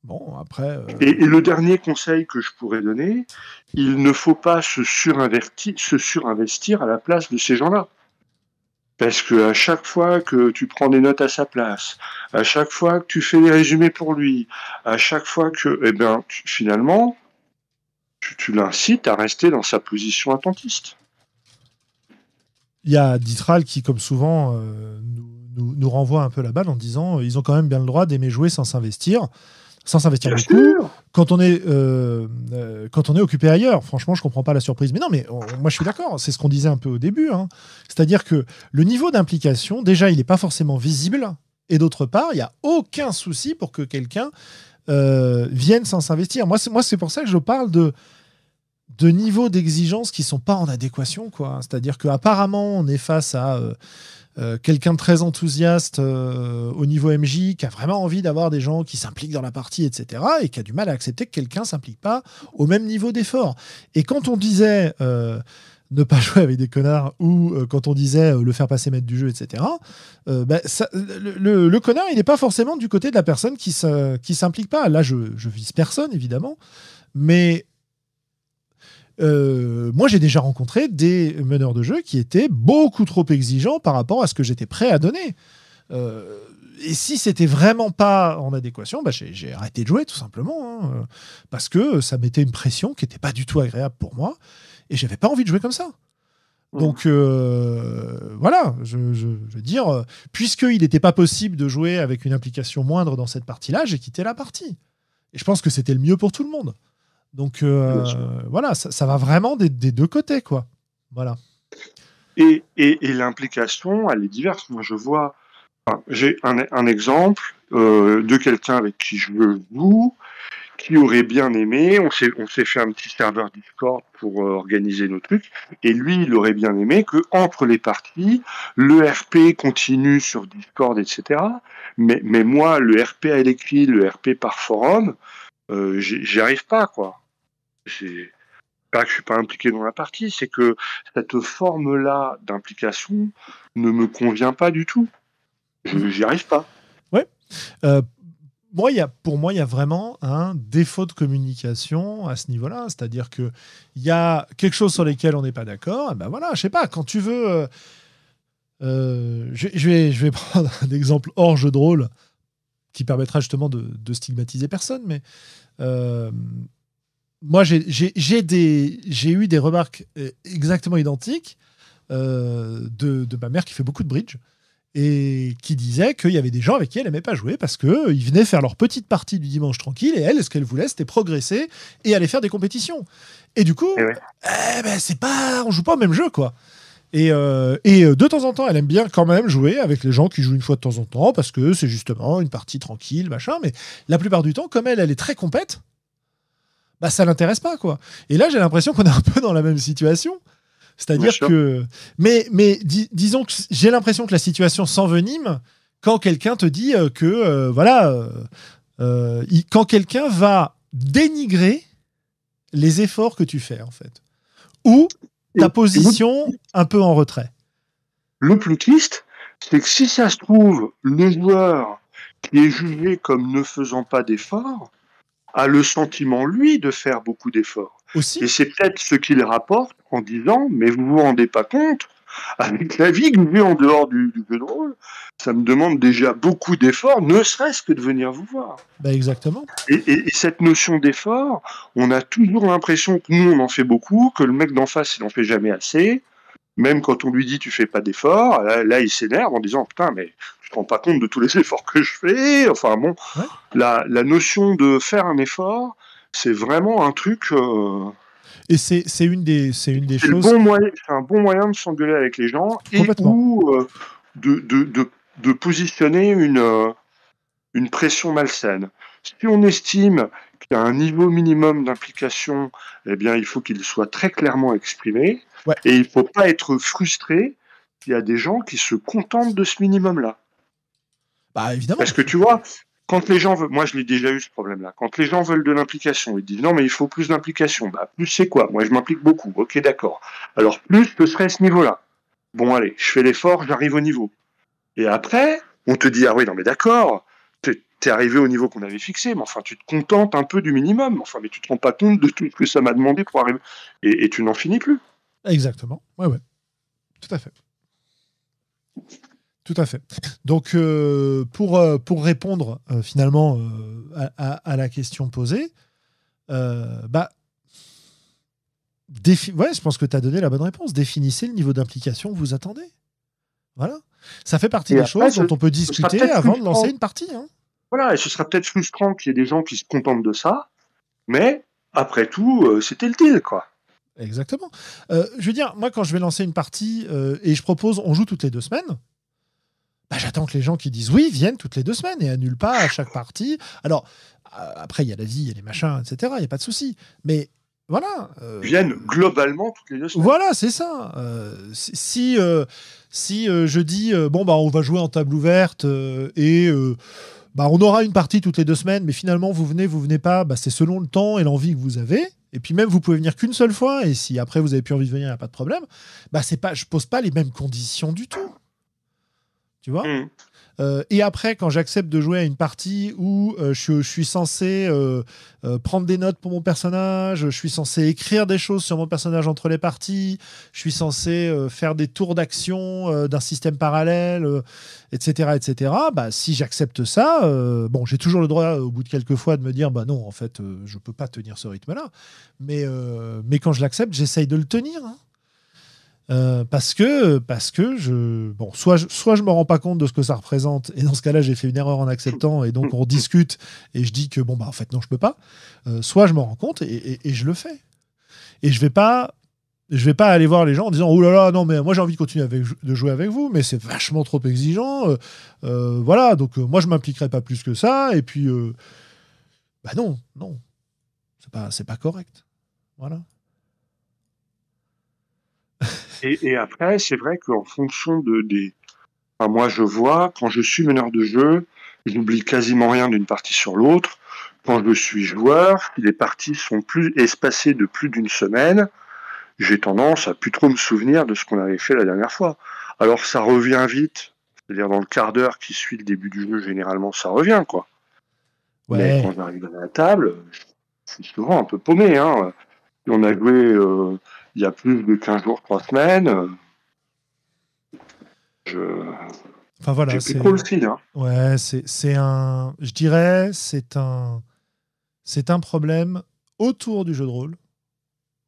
Bon, après. Euh, et, le dernier conseil que je pourrais donner, il ne faut pas se, se surinvestir à la place de ces gens-là. Parce que à chaque fois que tu prends des notes à sa place, à chaque fois que tu fais des résumés pour lui, à chaque fois que, eh bien, finalement, tu, l'incites à rester dans sa position attentiste. Il y a Ditral qui, comme souvent, euh, nous, renvoie un peu la balle en disant euh, ils ont quand même bien le droit d'aimer jouer sans s'investir, sans s'investir beaucoup. Quand on est euh, quand on est occupé ailleurs, franchement, je comprends pas la surprise. Mais non, mais moi je suis d'accord. C'est ce qu'on disait un peu au début. Hein. C'est-à-dire que le niveau d'implication, déjà, il n'est pas forcément visible. Et d'autre part, il n'y a aucun souci pour que quelqu'un vienne sans s'investir. Moi, c'est pour ça que je parle de de niveaux d'exigence qui sont pas en adéquation, quoi. C'est-à-dire qu'apparemment, on est face à euh, quelqu'un de très enthousiaste au niveau MJ, qui a vraiment envie d'avoir des gens qui s'impliquent dans la partie, etc., et qui a du mal à accepter que quelqu'un s'implique pas au même niveau d'effort. Et quand on disait ne pas jouer avec des connards ou quand on disait le faire passer maître du jeu, etc. Bah, le, connard, il n'est pas forcément du côté de la personne qui qui s'implique pas. Là, je, je vise personne évidemment, mais euh, moi, j'ai déjà rencontré des meneurs de jeu qui étaient beaucoup trop exigeants par rapport à ce que j'étais prêt à donner. Euh, et si c'était vraiment pas en adéquation, bah j'ai arrêté de jouer tout simplement, hein, parce que ça mettait une pression qui n'était pas du tout agréable pour moi, et j'avais pas envie de jouer comme ça. Mmh. Donc euh, voilà, je, je, veux dire, puisqu'il n'était pas possible de jouer avec une implication moindre dans cette partie-là, j'ai quitté la partie. Et je pense que c'était le mieux pour tout le monde. Donc euh, voilà, ça, va vraiment des, deux côtés, quoi. Voilà. Et, l'implication, elle est diverse. Moi, je vois, j'ai un, exemple euh, de quelqu'un avec qui je joue, qui aurait bien aimé. On s'est, on s'est fait un petit serveur Discord pour euh, organiser nos trucs. Et lui, il aurait bien aimé que entre les parties, le RP continue sur Discord, etc. Mais, mais moi, le RP à l'écrit, le RP par forum, euh, j'y arrive pas, quoi. C'est pas que je suis pas impliqué dans la partie, c'est que cette forme-là d'implication ne me convient pas du tout. J'y arrive pas. Ouais. Euh, moi, y a, pour moi, il y a vraiment un défaut de communication à ce niveau-là. C'est-à-dire qu'il y a quelque chose sur lequel on n'est pas d'accord. Ben voilà, je sais pas, quand tu veux. Euh, euh, je, vais, je vais prendre un exemple hors jeu de rôle qui permettra justement de, de stigmatiser personne, mais moi, j'ai eu des remarques euh, exactement identiques euh, de, ma mère qui fait beaucoup de bridge et qui disait qu'il y avait des gens avec qui elle n'aimait pas jouer parce qu'ils euh, venaient faire leur petite partie du dimanche tranquille et elle, ce qu'elle voulait, c'était progresser et aller faire des compétitions. Et du coup, eh, eh ben, c'est pas, on joue pas au même jeu, quoi. Et, et, de temps en temps, elle aime bien quand même jouer avec les gens qui jouent une fois de temps en temps parce que c'est justement une partie tranquille, machin. Mais la plupart du temps, comme elle, elle est très compète, bah ça l'intéresse pas quoi. Et là j'ai l'impression qu'on est un peu dans la même situation. C'est-à-dire que mais mais disons que j'ai l'impression que la situation s'envenime quand quelqu'un te dit euh, que euh, voilà euh, quand quelqu'un va dénigrer les efforts que tu fais en fait ou ta position un peu en retrait. Le plus triste, c'est que si ça se trouve le joueur qui est jugé comme ne faisant pas d'efforts, a le sentiment, lui, de faire beaucoup d'efforts. Et c'est peut-être ce qu'il rapporte en disant, mais vous vous rendez pas compte, avec la vie que je vis en dehors du, jeu de rôle, ça me demande déjà beaucoup d'efforts, ne serait-ce que de venir vous voir. Ben exactement. Et, cette notion d'effort, on a toujours l'impression que nous, on en fait beaucoup, que le mec d'en face, il n'en fait jamais assez. Même quand on lui dit tu fais pas d'efforts, là, il s'énerve en disant putain mais je te rends pas compte de tous les efforts que je fais. Enfin bon, la, notion de faire un effort, c'est vraiment un truc. Euh, et c'est une des, une des choses. C'est un bon moyen de s'engueuler avec les gens et ou euh, de, de, de, positionner une, euh, une pression malsaine. Si on estime qu'il y a un niveau minimum d'implication, eh bien, il faut qu'il soit très clairement exprimé. Et il ne faut pas être frustré s'il y a des gens qui se contentent de ce minimum-là. Bah, évidemment. Parce que tu vois, quand les gens veulent, moi je l'ai déjà eu ce problème-là, quand les gens veulent de l'implication, ils disent non mais il faut plus d'implication. Bah plus c'est quoi? Moi je m'implique beaucoup. Ok d'accord. Alors plus ce serait ce niveau-là. Bon allez, je fais l'effort, j'arrive au niveau. Et après, on te dit ah oui non mais d'accord, t'es arrivé au niveau qu'on avait fixé, mais enfin tu te contentes un peu du minimum. Enfin mais tu te rends pas compte de tout ce que ça m'a demandé pour arriver. et tu n'en finis plus. Exactement. Ouais, ouais. Tout à fait. Tout à fait. Donc, euh, pour, euh, pour répondre euh, finalement à, la question posée, bah, ouais, je pense que tu as donné la bonne réponse. Définissez le niveau d'implication que vous attendez. Voilà. Ça fait partie des choses dont on peut discuter avant de lancer une partie. Hein. Voilà, et ce sera peut-être frustrant qu'il y ait des gens qui se contentent de ça, mais après tout, c'était le deal, quoi. Exactement. Euh, je veux dire, moi, quand je vais lancer une partie euh, et je propose, on joue toutes les deux semaines, bah, j'attends que les gens qui disent oui viennent toutes les deux semaines et annulent pas à chaque partie. Alors, euh, après, il y a la vie, il y a les machins, etc. Il n'y a pas de souci. Mais voilà. viennent globalement toutes les deux semaines. Voilà, c'est ça. si si je dis bon bah on va jouer en table ouverte et bah, on aura une partie toutes les deux semaines, mais finalement vous venez, vous venez pas, bah, c'est selon le temps et l'envie que vous avez. Et puis même vous pouvez venir qu'une seule fois, et si après vous avez plus envie de venir, il n'y a pas de problème. Bah c'est pas, je pose pas les mêmes conditions du tout. Tu vois mmh. Euh, et après, quand j'accepte de jouer à une partie où euh, je, suis censé euh, prendre des notes pour mon personnage, je suis censé écrire des choses sur mon personnage entre les parties, je suis censé faire des tours d'action d'un système parallèle, etc., etc. Bah, si j'accepte ça, bon, j'ai toujours le droit, au bout de quelques fois, de me dire, bah non, en fait, je peux pas tenir ce rythme-là. Mais, mais quand je l'accepte, j'essaye de le tenir. Hein. Euh, parce que parce que je bon soit je, soit je me rends pas compte de ce que ça représente et dans ce cas-là j'ai fait une erreur en acceptant et donc on discute et je dis que bon bah en fait non je peux pas. Euh, soit je me rends compte et, je le fais. Et je vais vais pas aller voir les gens en disant oh là là non mais moi j'ai envie de continuer de jouer avec vous mais c'est vachement trop exigeant euh, voilà donc moi je m'impliquerai pas plus que ça et puis bah non non. C'est pas pas correct. Voilà et, après, c'est vrai qu'en fonction de, des. moi, je vois, quand je suis meneur de jeu, je n'oublie quasiment rien d'une partie sur l'autre. Quand je suis joueur, les parties sont plus espacées de plus d'une semaine, j'ai tendance à plus trop me souvenir de ce qu'on avait fait la dernière fois. Alors ça revient vite, c'est-à-dire dans le quart d'heure qui suit le début du jeu, généralement ça revient quoi. Mais quand j'arrive à la table, je suis souvent un peu paumé. Hein. On a joué euh, il y a plus de 15 jours, 3 semaines. Je. Enfin voilà, c'est le fil. Hein. Ouais, c'est un. Je dirais, c'est un. C'est un problème autour du jeu de rôle,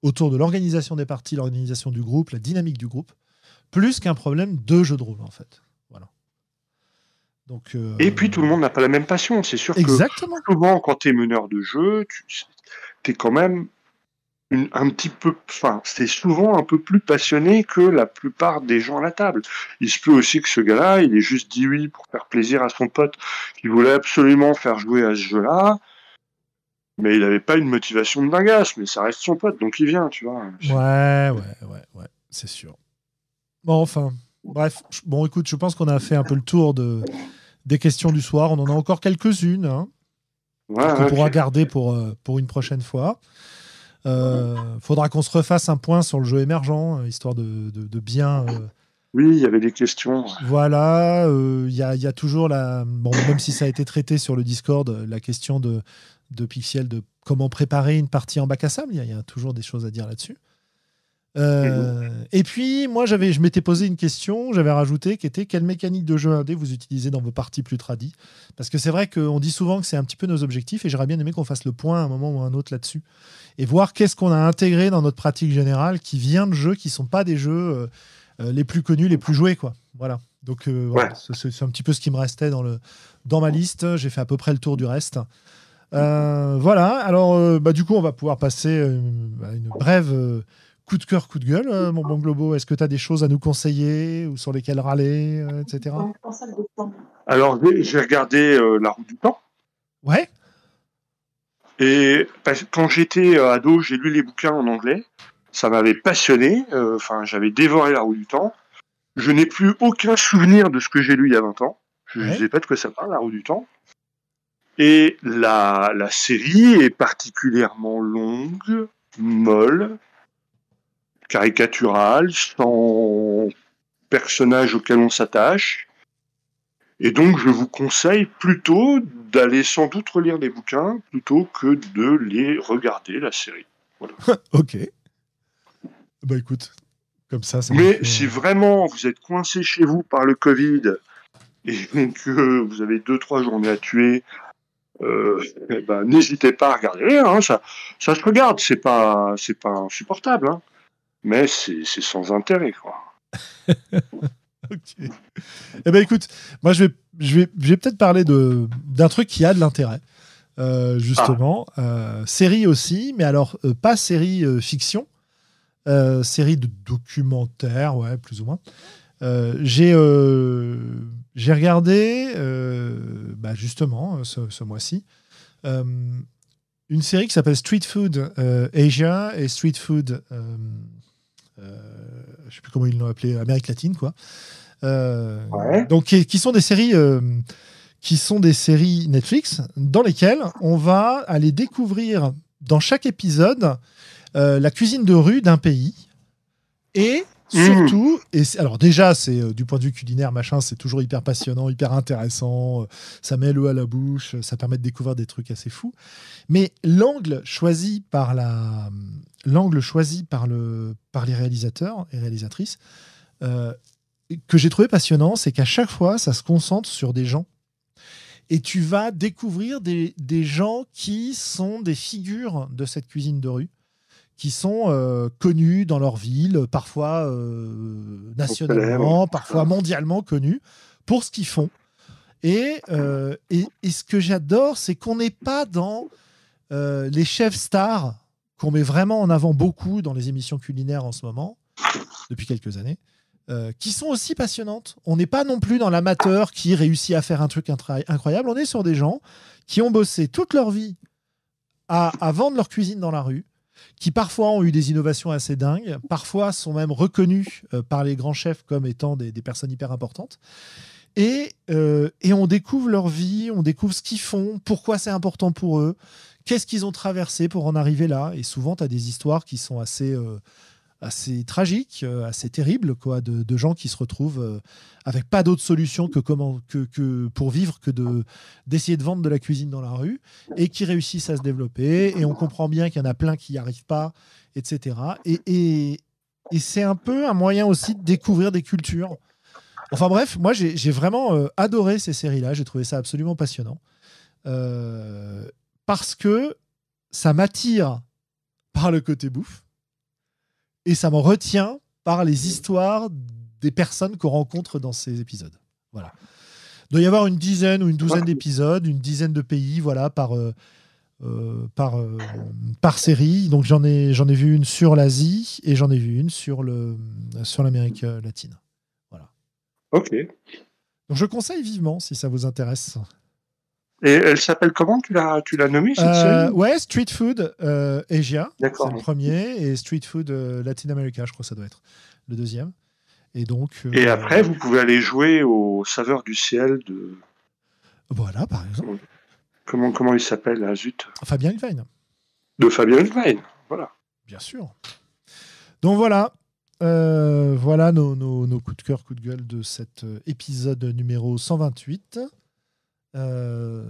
autour de l'organisation des parties, l'organisation du groupe, la dynamique du groupe, plus qu'un problème de jeu de rôle en fait. Voilà. Donc, euh, Et puis tout le monde n'a pas la même passion, c'est sûr Exactement. que souvent quand tu es meneur de jeu, tu es quand même un petit peu, enfin, c'est souvent un peu plus passionné que la plupart des gens à la table. Il se peut aussi que ce gars-là, il ait juste dit oui pour faire plaisir à son pote qui voulait absolument faire jouer à ce jeu-là, mais il n'avait pas une motivation de dingasse, mais ça reste son pote, donc il vient, tu vois. Ouais, ouais, ouais, ouais, c'est sûr. Bon, enfin, bref, bon, écoute, je pense qu'on a fait un peu le tour de, des questions du soir. On en a encore quelques-unes, hein, qu'on pourra garder pour, euh, pour une prochaine fois. Euh, faudra qu'on se refasse un point sur le jeu émergent, euh, histoire de, de, bien. Euh, oui, il y avait des questions. Voilà, il y, a, y, a, toujours la. Bon, même si ça a été traité sur le Discord, la question de, de Pixel de comment préparer une partie en bac à sable. Il y, a toujours des choses à dire là-dessus. et puis, moi, j'avais, je m'étais posé une question, j'avais rajouté, qui était quelle mécanique de jeu indé vous utilisez dans vos parties plus tradies? Parce que c'est vrai qu'on dit souvent que c'est un petit peu nos objectifs, et j'aurais bien aimé qu'on fasse le point à un moment ou à un autre là-dessus et voir qu'est-ce qu'on a intégré dans notre pratique générale qui vient de jeux qui sont pas des jeux euh, euh, les plus connus, les plus joués, quoi. Voilà. Donc euh, c'est un petit peu ce qui me restait dans le dans ma liste. J'ai fait à peu près le tour du reste. voilà. Alors bah, du coup, on va pouvoir passer à une brève coup de cœur, coup de gueule, mon bon Globo Est-ce que tu as des choses à nous conseiller ou sur lesquelles râler, etc. Alors, j'ai regardé La roue du temps. Ouais. Et quand j'étais euh, ado, j'ai lu les bouquins en anglais. Ça m'avait passionné. Euh, enfin, j'avais dévoré la roue du temps. Je n'ai plus aucun souvenir de ce que j'ai lu il y a 20 ans. Je ne sais pas de quoi ça parle, la roue du temps. Et la, la série est particulièrement longue, molle, caricaturale, sans personnage auquel on s'attache. Et donc, je vous conseille plutôt d'aller sans doute relire des bouquins plutôt que de les regarder, la série. ok. Bah écoute, comme ça, ça Mais si vraiment vous êtes coincé chez vous par le Covid et que vous avez deux, trois journées à tuer, euh, eh ben, n'hésitez pas à regarder. Hein, ça, ça se regarde, c'est pas, c'est pas insupportable, hein, mais c'est sans intérêt, quoi. ok. Eh ben écoute, moi je vais, je vais, je vais peut-être parler de d'un truc qui a de l'intérêt. Euh, justement, ah. euh, série aussi, mais alors euh, pas série fiction, série de documentaire, ouais, plus ou moins. j'ai j'ai regardé bah, justement ce, ce mois-ci une série qui s'appelle Street Food Asia et Street Food, je ne sais plus comment ils l'ont appelé, Amérique latine, quoi. Donc, qui, sont des séries qui sont des séries Netflix dans lesquelles on va aller découvrir dans chaque épisode la cuisine de rue d'un pays et Mmh. Surtout, et alors déjà, c'est euh, du point de vue culinaire, machin, c'est toujours hyper passionnant, hyper intéressant. Euh, ça met l'eau à la bouche, ça permet de découvrir des trucs assez fous. Mais l'angle choisi par la, l'angle choisi par le, par les réalisateurs et réalisatrices, euh, que j'ai trouvé passionnant, c'est qu'à chaque fois, ça se concentre sur des gens. Et tu vas découvrir des, des gens qui sont des figures de cette cuisine de rue qui sont euh, connus dans leur ville, parfois euh, nationalement, parfois mondialement connus, pour ce qu'ils font. Euh, et, et, ce que j'adore, c'est qu'on n'est pas dans les chefs stars qu'on met vraiment en avant beaucoup dans les émissions culinaires en ce moment, depuis quelques années, qui sont aussi passionnantes. On n'est pas non plus dans l'amateur qui réussit à faire un truc incroyable. On est sur des gens qui ont bossé toute leur vie à, vendre leur cuisine dans la rue, qui parfois ont eu des innovations assez dingues, parfois sont même reconnus euh, par les grands chefs comme étant des, personnes hyper importantes. Et, euh, et, on découvre leur vie, on découvre ce qu'ils font, pourquoi c'est important pour eux, qu'est-ce qu'ils ont traversé pour en arriver là. Et souvent, tu as des histoires qui sont assez, euh, assez tragique, euh, assez terrible, quoi, de, gens qui se retrouvent euh, avec pas d'autre solution que, pour vivre que de, d'essayer de vendre de la cuisine dans la rue et qui réussissent à se développer. Et on comprend bien qu'il y en a plein qui n'y arrivent pas, etc. Et, et, et, c'est un peu un moyen aussi de découvrir des cultures. Enfin bref, moi j'ai, vraiment euh, adoré ces séries-là, j'ai trouvé ça absolument passionnant. parce que ça m'attire par le côté bouffe et ça me retient par les histoires des personnes qu'on rencontre dans ces épisodes. Voilà. Il doit y avoir une dizaine ou une douzaine d'épisodes, une dizaine de pays, voilà, par, euh, euh, par, euh, par série. Donc j'en ai, j'en ai vu une sur l'Asie et j'en ai vu une sur, le, sur l'Amérique latine. Voilà. Ok. Donc je conseille vivement si ça vous intéresse. Et elle s'appelle comment? Tu l'as, tu l'as nommée cette euh, Ouais, Street Food euh, Asia, c'est le premier, et Street Food euh, Latin America, je crois que ça doit être le deuxième. Et donc. et après, vous pouvez aller jouer aux saveurs du ciel de. Voilà, par exemple. Comment, comment il s'appelle, là, zut Fabien Levine. De Fabien Levine, voilà. Bien sûr. Donc voilà, voilà nos, nos, nos, coups de cœur, coups de gueule de cet épisode numéro 128. Euh,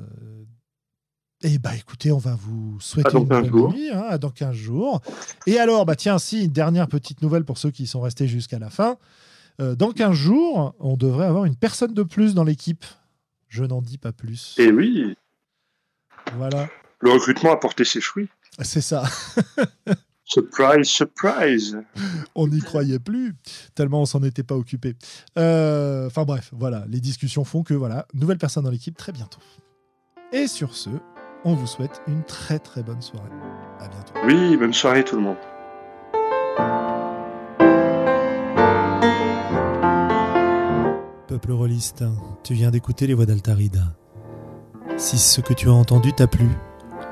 et bah écoutez, on va vous souhaiter une bonne nuit, hein, dans 15 jours. Et alors, bah tiens, si, une dernière petite nouvelle pour ceux qui sont restés jusqu'à la fin. Euh, dans 15 jours, on devrait avoir une personne de plus dans l'équipe. Je n'en dis pas plus. Et oui. Voilà. Le recrutement a porté ses fruits. C'est ça. Surprise, surprise. On n'y croyait plus, tellement on s'en était pas occupé. Euh, enfin bref, voilà, les discussions font que voilà, nouvelle personne dans l'équipe très bientôt. Et sur ce, on vous souhaite une très très bonne soirée. À bientôt. Oui, bonne soirée tout le monde. Peuple rôliste, tu viens d'écouter les voix d'Altarida. Si ce que tu as entendu t'a plu,